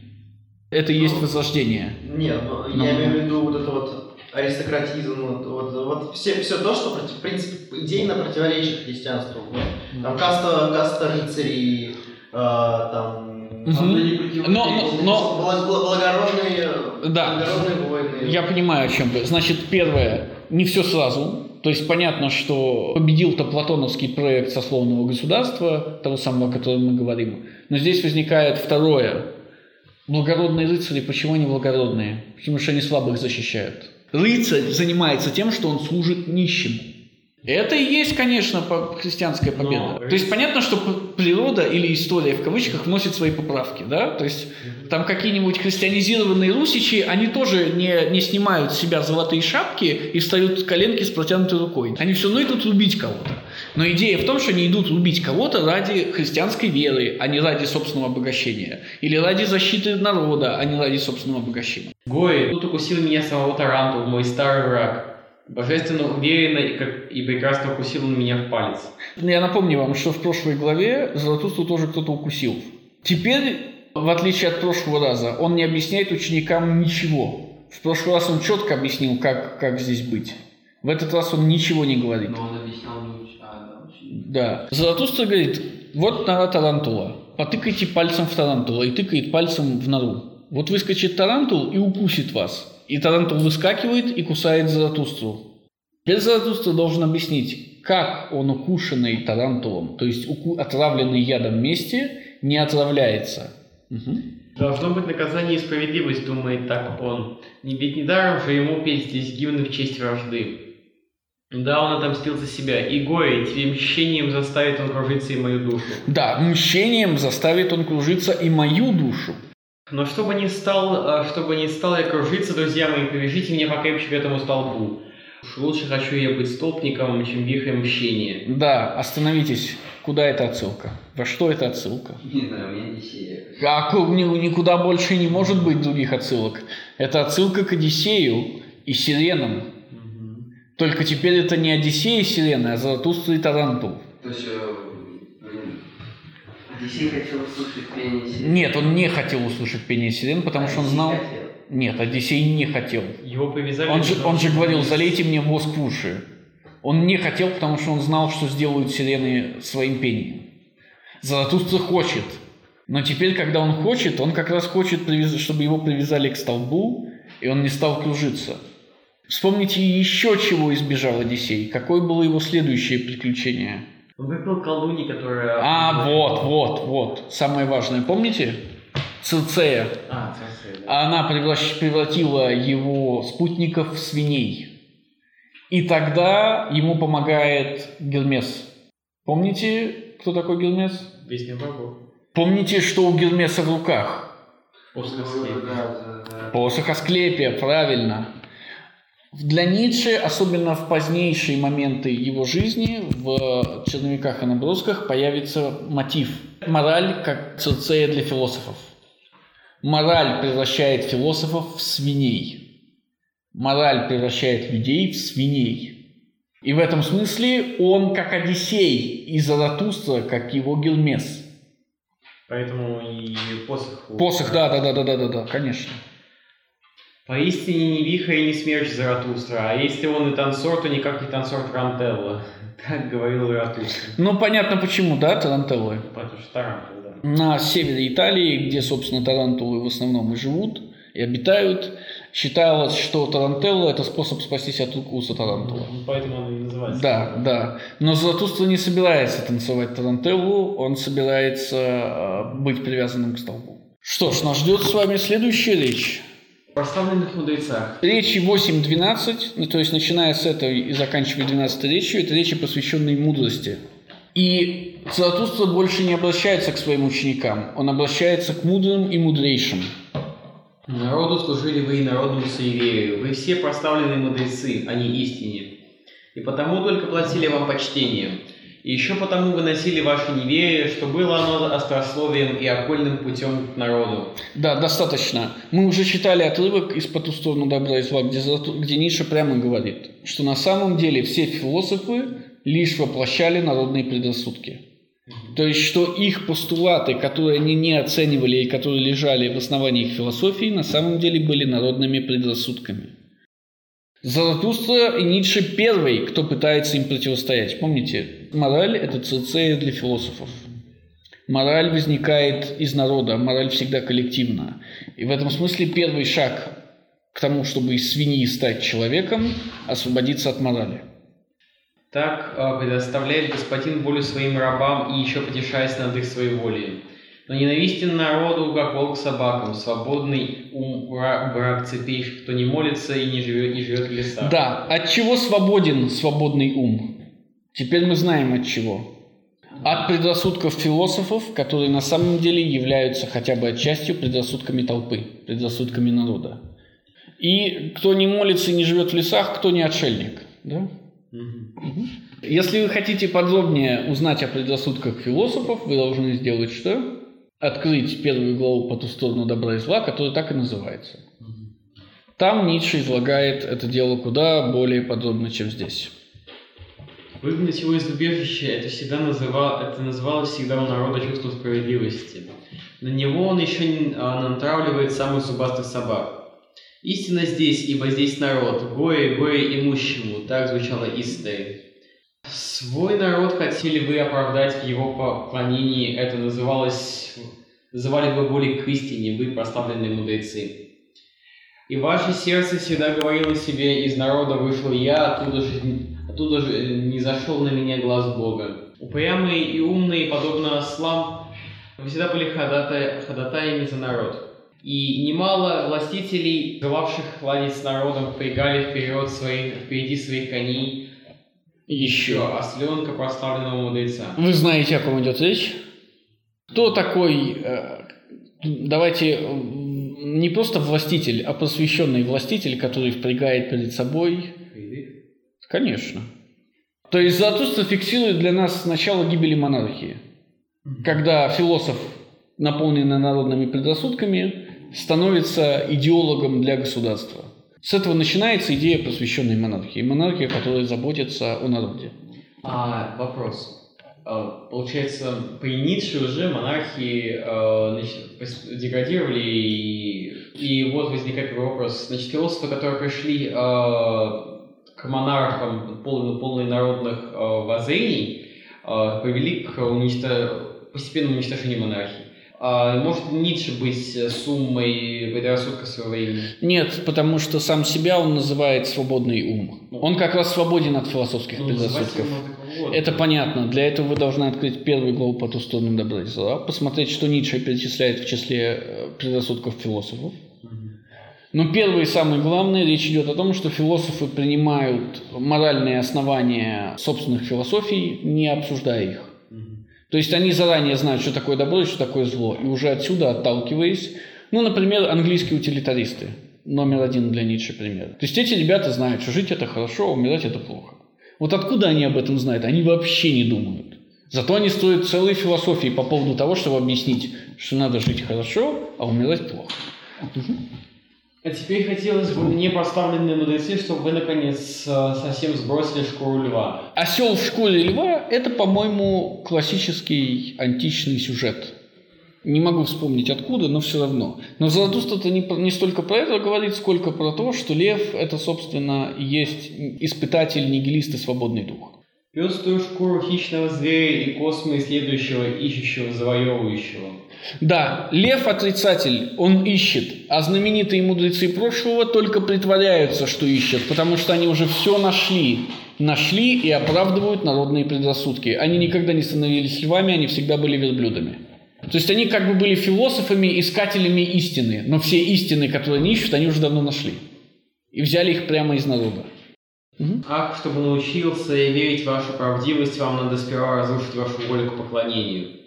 Это и есть возрождение. Нет, но Ну. я имею в виду вот это вот аристократизм, вот, вот, вот все, все то, что, против- в принципе, идейно противоречит христианству. Вот. Там каста, каста рыцарей, э, там... Но- но- но- бла- бла- благородные, Да. благородные войны. Я понимаю, о чем вы. Значит, первое, не все сразу. То есть понятно, что победил-то платоновский проект сословного государства, того самого, о котором мы говорим. Но здесь возникает второе. Благородные рыцари, почему они благородные? Потому что они слабых защищают. Рыцарь занимается тем, что он служит нищим. Это и есть, конечно, христианская победа. Но То есть понятно, что природа или история в кавычках вносит свои поправки, да? То есть там какие-нибудь христианизированные русичи, они тоже не, не снимают с себя золотые шапки и встают с коленки с протянутой рукой. Они все равно идут рубить кого-то. Но идея в том, что они идут рубить кого-то ради христианской веры, а не ради собственного обогащения. Или ради защиты народа, а не ради собственного обогащения. Гой, тут укусил меня самого Тарантул, мой старый враг. Божественно уверенно и, как, и прекрасно укусил он меня в палец. Я напомню вам, что в прошлой главе Заратустру тоже кто-то укусил. Теперь, в отличие от прошлого раза, он не объясняет ученикам ничего. В прошлый раз он четко объяснил, как, как здесь быть. В этот раз он ничего не говорит. Но он объяснял а, да, ученик. Да. Заратустра говорит, вот нора тарантула. Потыкайте пальцем в тарантула. И тыкает пальцем в нору. Вот выскочит тарантул и укусит вас. И тарантул выскакивает и кусает Заратустру. Теперь Заратустра должен объяснить, как он укушенный тарантулом, то есть уку- отравленный ядом месте, не отравляется. Мгм. Должно быть наказание и справедливость, думает так он. Не ведь недаром же ему петь здесь гимны в честь вражды. Да, он отомстил за себя. И горе, тебе мщением заставит он кружиться и мою душу. Да, мщением заставит он кружиться и мою душу. Но чтобы не стал, а, чтобы не стал я кружиться, друзья мои, привяжите меня покрепче к этому столбу. Уж лучше хочу я быть столбником, чем вихрем мщения. Да, остановитесь. Куда это отсылка? Во что это отсылка? Не знаю, у меня Одиссея. А ни- никуда больше не может быть других отсылок. Это отсылка к Одиссею и Сиренам. Только теперь это не Одиссей и Сирена, а Заратустра и Тарантул. То есть, э, Одиссей хотел услышать пение сирен. Нет, он не хотел услышать пение сирен, потому что он знал... хотел. Нет, Одиссей не хотел. Его привязали... Он же, он же говорил, залейте мне воск в уши. Он не хотел, потому что он знал, что сделают сирены своим пением. Заратустра хочет. Но теперь, когда он хочет, он как раз хочет, чтобы его привязали к столбу, и он не стал кружиться. Вспомните еще, чего избежал Одиссей. Какое было его следующее приключение? Он выпил колдуни, которая... А, вот, вот, вот. Самое важное. Помните? Цирцея. А, Церцея, да. Она превращ- превратила его спутников в свиней. И тогда ему помогает Гермес. Помните, кто такой Гермес? Песня богов. Помните, что у Гермеса в руках? Посох Асклепия. Да, да, да. Посох Асклепия, правильно. Для Ницше, особенно в позднейшие моменты его жизни, в черновиках и набросках появится мотив. Мораль как цирцея для философов. Мораль превращает философов в свиней. Мораль превращает людей в свиней. И в этом смысле он как Одиссей и Заратустра, как его Гермес. Поэтому и посох... Посох, да, да, да, да, да, да, да, конечно. Поистине не вихрь и не смерч Заратустра, а если он и танцор, то никак не танцор Тарантелла. Так говорил Заратустра. Ну, понятно почему, да, Тарантеллы? Потому что Тарантел, да. На севере Италии, где, собственно, тарантулы в основном и живут, и обитают, считалось, что тарантелла – это способ спастись от укуса тарантула. Ну, Поэтому он и называется. Да, да. Но Златуство не собирается танцевать тарантеллу, он собирается э, быть привязанным к столбу. Что ж, нас ждет с вами следующая речь. В прославленных мудрецах. Речи 8-12, ну, то есть начиная с этой и заканчивая 12 речью, это речи, посвященные мудрости. И Заратустра больше не обращается к своим ученикам, он обращается к мудрым и мудрейшим. Народу служили вы и народу суеверию. Вы все прославленные мудрецы, а не истине. И потому только платили вам почтение. И еще потому выносили ваше неверие, что было оно острословием и окольным путем к народу. Да, достаточно. Мы уже читали отрывок из «По ту сторону добра и зла», где, где Ницше прямо говорит, что на самом деле все философы лишь воплощали народные предрассудки. То есть, что их постулаты, которые они не оценивали и которые лежали в основании их философии, на самом деле были народными предрассудками. Заратустра и Ницше первый, кто пытается им противостоять. Помните, мораль – это цирцея для философов. Мораль возникает из народа, мораль всегда коллективна. И в этом смысле первый шаг к тому, чтобы из свиньи стать человеком, освободиться от морали. Так э, предоставляет господин волю своим рабам и еще потешаясь над их своей волей. Но ненавистен народу, как волк собакам, свободный ум враг цепей, кто не молится и не живет, не живет в лесах. Да, от чего свободен свободный ум? Теперь мы знаем от чего. От предрассудков философов, которые на самом деле являются хотя бы отчасти предрассудками толпы, предрассудками народа. И кто не молится и не живет в лесах, кто не отшельник. Да? Угу. Если вы хотите подробнее узнать о предрассудках философов, вы должны сделать что? открыть первую главу по ту сторону добра и зла, которая так и называется. Там Ницше излагает это дело куда более подробно, чем здесь. Выгнать его из убежища, это всегда называл, это называлось всегда у народа чувство справедливости. На него он еще а, натравливает самых зубастых собак. Истина здесь, ибо здесь народ, горе, горе имущему, так звучало история. Свой народ хотели вы оправдать в его поклонении, это называлось, называли бы более к истине, вы прославленные мудрецы. И ваше сердце всегда говорило себе, из народа вышел я, оттуда же, оттуда же не зашел на меня глаз Бога. Упрямые и умные, подобно ослам, вы всегда были ходатай, ходатаями за народ. И немало властителей, желавших ладить с народом, впрягали вперед своих, впереди своих коней, еще осленка прославленного мудреца. Вы знаете, о ком идет речь? Кто такой, э, давайте, не просто властитель, а посвященный властитель, который впрягает перед собой? Конечно. То есть Заратустра фиксирует для нас начало гибели монархии. Когда философ, наполненный народными предрассудками, становится идеологом для государства. С этого начинается идея посвященной монархии. Монархия, которая заботится о народе. А, вопрос. А, получается, при Ницше уже монархии э, деградировали, и, и вот возникает вопрос. Значит, философы, которые пришли к монархам полный, полный народных э, воззрений, э, привели к уничтож... постепенному уничтожению монархии. А может Ницше быть э, суммой предрассудка своего времени? Нет, потому что сам себя он называет свободный ум. Ну, он как раз свободен от философских ну, предрассудков. Это понятно. Для этого вы должны открыть первую главу по ту сторону добра и зла, посмотреть, что Ницше перечисляет в числе э, предрассудков философов. Но первое и самое главное, речь идет о том, что философы принимают моральные основания собственных философий, не обсуждая их. То есть они заранее знают, что такое добро и что такое зло. И уже отсюда, отталкиваясь, ну, например, английские утилитаристы. Номер один для Ницше пример. То есть эти ребята знают, что жить это хорошо, а умирать это плохо. Вот откуда они об этом знают? Они вообще не думают. Зато они строят целые философии по поводу того, чтобы объяснить, что надо жить хорошо, а умирать плохо. А теперь хотелось бы мне поставленные мудрецы, чтобы вы наконец э, совсем сбросили шкуру льва. Осел в шкуре льва – это, по-моему, классический античный сюжет. Не могу вспомнить откуда, но все равно. Но Заратустра-то не, не столько про это говорит, сколько про то, что лев – это, собственно, есть испытатель, нигилист и свободный дух. Пеструю шкуру хищного зверя и космы исследующего, ищущего, завоевывающего. Да, лев отрицатель, он ищет, а знаменитые мудрецы прошлого только притворяются, что ищут, потому что они уже все нашли. Нашли и оправдывают народные предрассудки. Они никогда не становились львами, они всегда были верблюдами. То есть они как бы были философами, искателями истины, но все истины, которые они ищут, они уже давно нашли. И взяли их прямо из народа. Угу. Чтобы научился верить в вашу правдивость, вам надо сперва разрушить вашу волю к поклонению.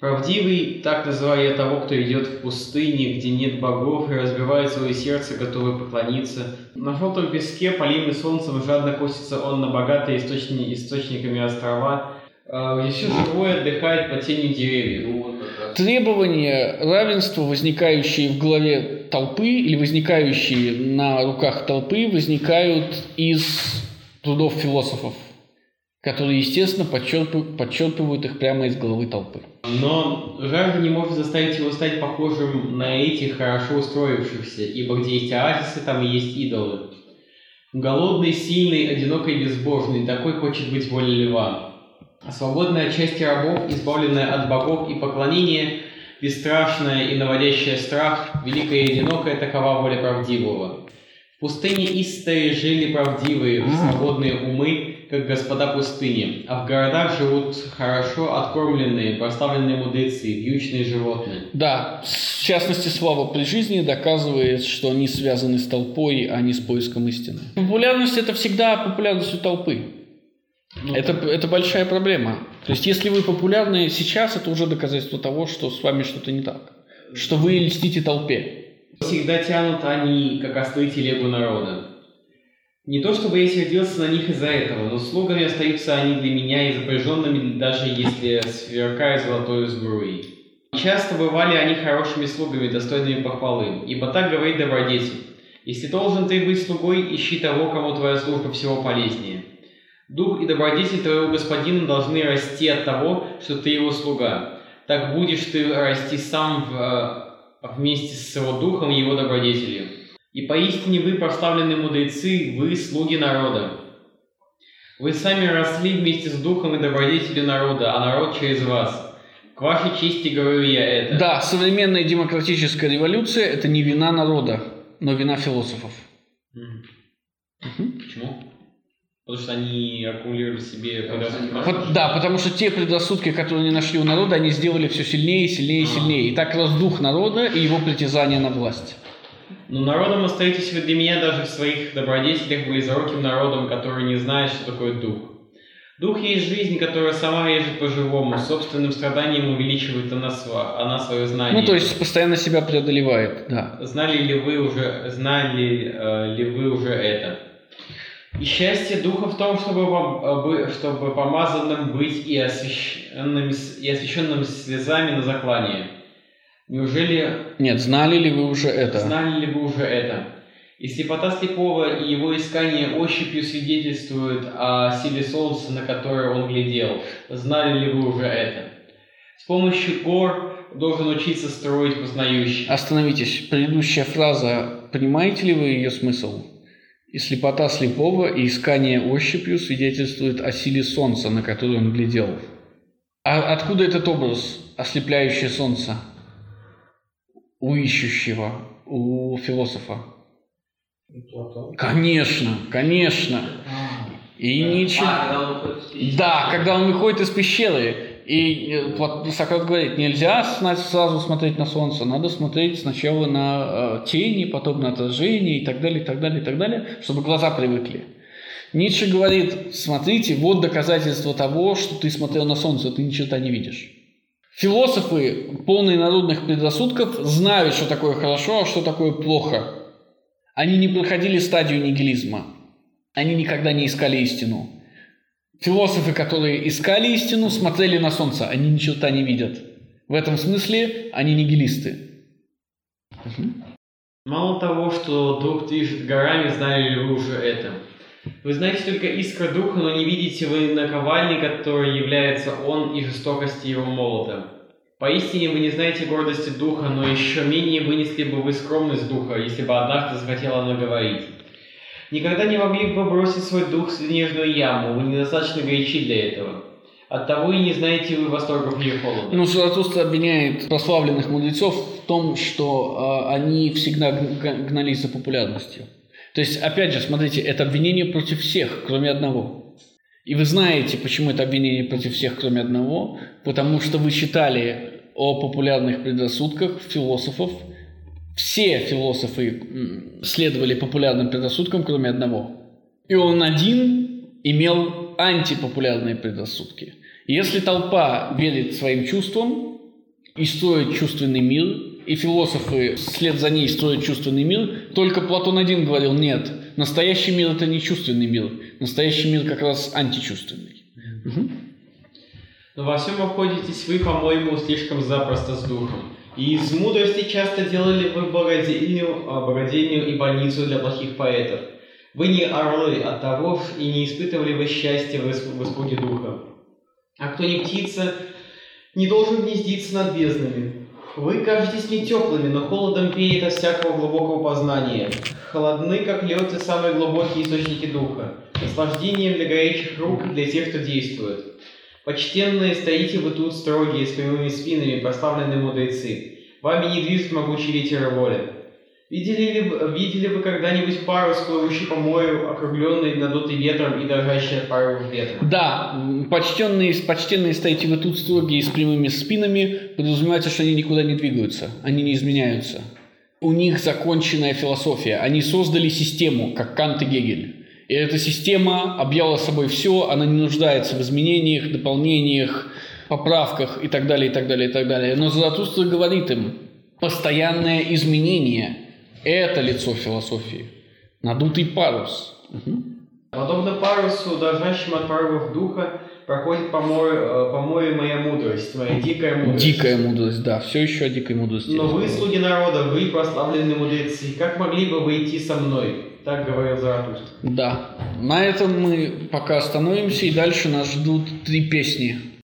Правдивый, так называю я того, кто идет в пустыне, где нет богов, и разбивает свое сердце, готовый поклониться. На желтом песке, полимый солнцем, жадно косится он на богатые источни, источниками острова, А, все живое отдыхает под тенью деревьев. Ну. Требования равенства, возникающие в голове толпы или возникающие на руках толпы, возникают из трудов философов, которые, естественно, подчерпывают, подчерпывают их прямо из головы толпы. Но жажда не может заставить его стать похожим на этих хорошо устроившихся, ибо где есть оазисы, там и есть идолы. Голодный, сильный, одинокий, безбожный, такой хочет быть волей льва. А свободная от части рабов, избавленная от богов и поклонения, бесстрашная и наводящая страх, великая и одинокая, такова воля правдивого. В пустыне Истаи жили правдивые, свободные умы, как господа пустыни, а в городах живут хорошо откормленные, прославленные мудрецы, вьючные животные. Да, в частности, Слава при жизни доказывает, что они связаны с толпой, а не с поиском истины. Популярность – это всегда популярность у толпы. это, это большая проблема. То есть, если вы популярны сейчас, это уже доказательство того, что с вами что-то не так. Что вы льстите толпе. Всегда тянут они, как ослы телегу народа. Не то чтобы я сердился на них из-за этого, но слугами остаются они для меня и даже если сверкая золотой сбруей. Часто бывали они хорошими слугами, достойными похвалы, ибо так говорит добродетель. Если должен ты быть слугой, ищи того, кому твоя служба всего полезнее. Дух и добродетель твоего господина должны расти от того, что ты его слуга. Так будешь ты расти сам в, э, вместе с его духом и его добродетелью. И поистине вы прославленные мудрецы, вы слуги народа. Вы сами росли вместе с духом и добродетелью народа, а народ через вас. К вашей чести говорю я это. Да, современная демократическая революция – это не вина народа, но вина философов. Почему? Потому что они аккумулируют в себе предрассудки. Вот, да, потому что те предрассудки, которые они нашли у народа, они сделали все сильнее, сильнее и сильнее. И так рос дух народа и его притязание на власть. Но народом остаетесь вы для меня даже в своих добродетелях близоруким народом, который не знает, что такое дух. Дух есть жизнь, которая сама режет по-живому, собственным страданием увеличивает она, сва- она свое знание. Ну, то есть постоянно себя преодолевает, да. Знали ли вы уже, знали э, ли вы уже это? И счастье духа в том, чтобы, пом- э, бы- чтобы помазанным быть и освященным, и освященным слезами на заклание. Неужели Нет, знали ли вы уже это? Знали ли вы уже это? И слепота слепого, и его искание ощупью свидетельствуют о силе солнца, на которое он глядел. Знали ли вы уже это? С помощью гор должен учиться строить познающий. Остановитесь. Предыдущая фраза, понимаете ли вы ее смысл? И слепота слепого, и искание ощупью свидетельствует о силе солнца, на которое он глядел. А откуда этот образ, ослепляющее солнце? У ищущего, у философа. Конечно, конечно. И. А, когда он уходит из пещеры. Да, когда он выходит из пещеры, и э, Сократ говорит, нельзя сразу смотреть на солнце, надо смотреть сначала на э, тени, потом на отражение и так далее, и так далее, и так далее, чтобы глаза привыкли. Ницше говорит, смотрите, вот доказательство того, что ты смотрел на солнце, ты ни черта не видишь. Философы, полные народных предрассудков, знают, что такое хорошо, а что такое плохо. Они не проходили стадию нигилизма. Они никогда не искали истину. Философы, которые искали истину, смотрели на солнце, они ни черта не видят. В этом смысле они нигилисты. Мало того, что дух движет горами, знали ли вы уже это? Вы знаете только искра духа, но не видите вы наковальни, которой является он, и жестокости его молота. Поистине вы не знаете гордости духа, но еще менее вынесли бы вы скромность духа, если бы однажды захотела она говорить. Никогда не могли бы бросить свой дух в снежную яму, вы недостаточно горячи для этого. Оттого и не знаете вы восторгов или холода. Ну, Заратустра обвиняет прославленных мудрецов в том, что э, они всегда гнались за популярностью. То есть, опять же, смотрите, это обвинение против всех, кроме одного. И вы знаете, почему это обвинение против всех, кроме одного, потому что вы читали о популярных предрассудках философов. Все философы следовали популярным предрассудкам, кроме одного. И он один имел антипопулярные предрассудки. Если толпа верит своим чувствам и строит чувственный мир, и философы вслед за ней строят чувственный мир, только Платон один говорил, нет, настоящий мир – это не чувственный мир, настоящий мир как раз античувственный. Мгм. Но во всем обходитесь вы, по-моему, слишком запросто с духом. И из мудрости часто делали вы богадельню, а, богадельню и больницу для плохих поэтов. Вы не орлы от того, и не испытывали вы счастья в испуге духа. А кто не птица, не должен гнездиться над безднами. Вы кажетесь не теплыми, но холодом веет от всякого глубокого познания. Холодны, как лед, и самые глубокие источники духа. Наслаждением для горячих рук, для тех, кто действует. Почтенные, стоите вы тут строгие, с прямыми спинами, прославленные мудрецы. Вами не движет могучий ветер воли. Видели ли, видели вы когда-нибудь парус, плывущий по морю, округленный, надутый ветром и дрожащий от порывов ветра? Да, почтенные, почтенные стоите вы тут строгие с прямыми спинами, подразумевается, что они никуда не двигаются, они не изменяются. У них законченная философия, они создали систему, как Кант и Гегель. И эта система объяла собой все, она не нуждается в изменениях, дополнениях, поправках и так далее, и так далее, и так далее. Но Заратустра говорит им, постоянное изменение – это лицо философии. Надутый парус. Угу. Подобно парусу, дрожащим от порывов духа, проходит по морю, э, по морю моя мудрость, моя дикая мудрость. Дикая мудрость, да, все еще о дикой мудрости. Но вы, слуги народа, вы, прославленные мудрецы, как могли бы вы идти со мной? Так говорил Заратустра. Да. На этом мы пока остановимся, и дальше нас ждут три песни.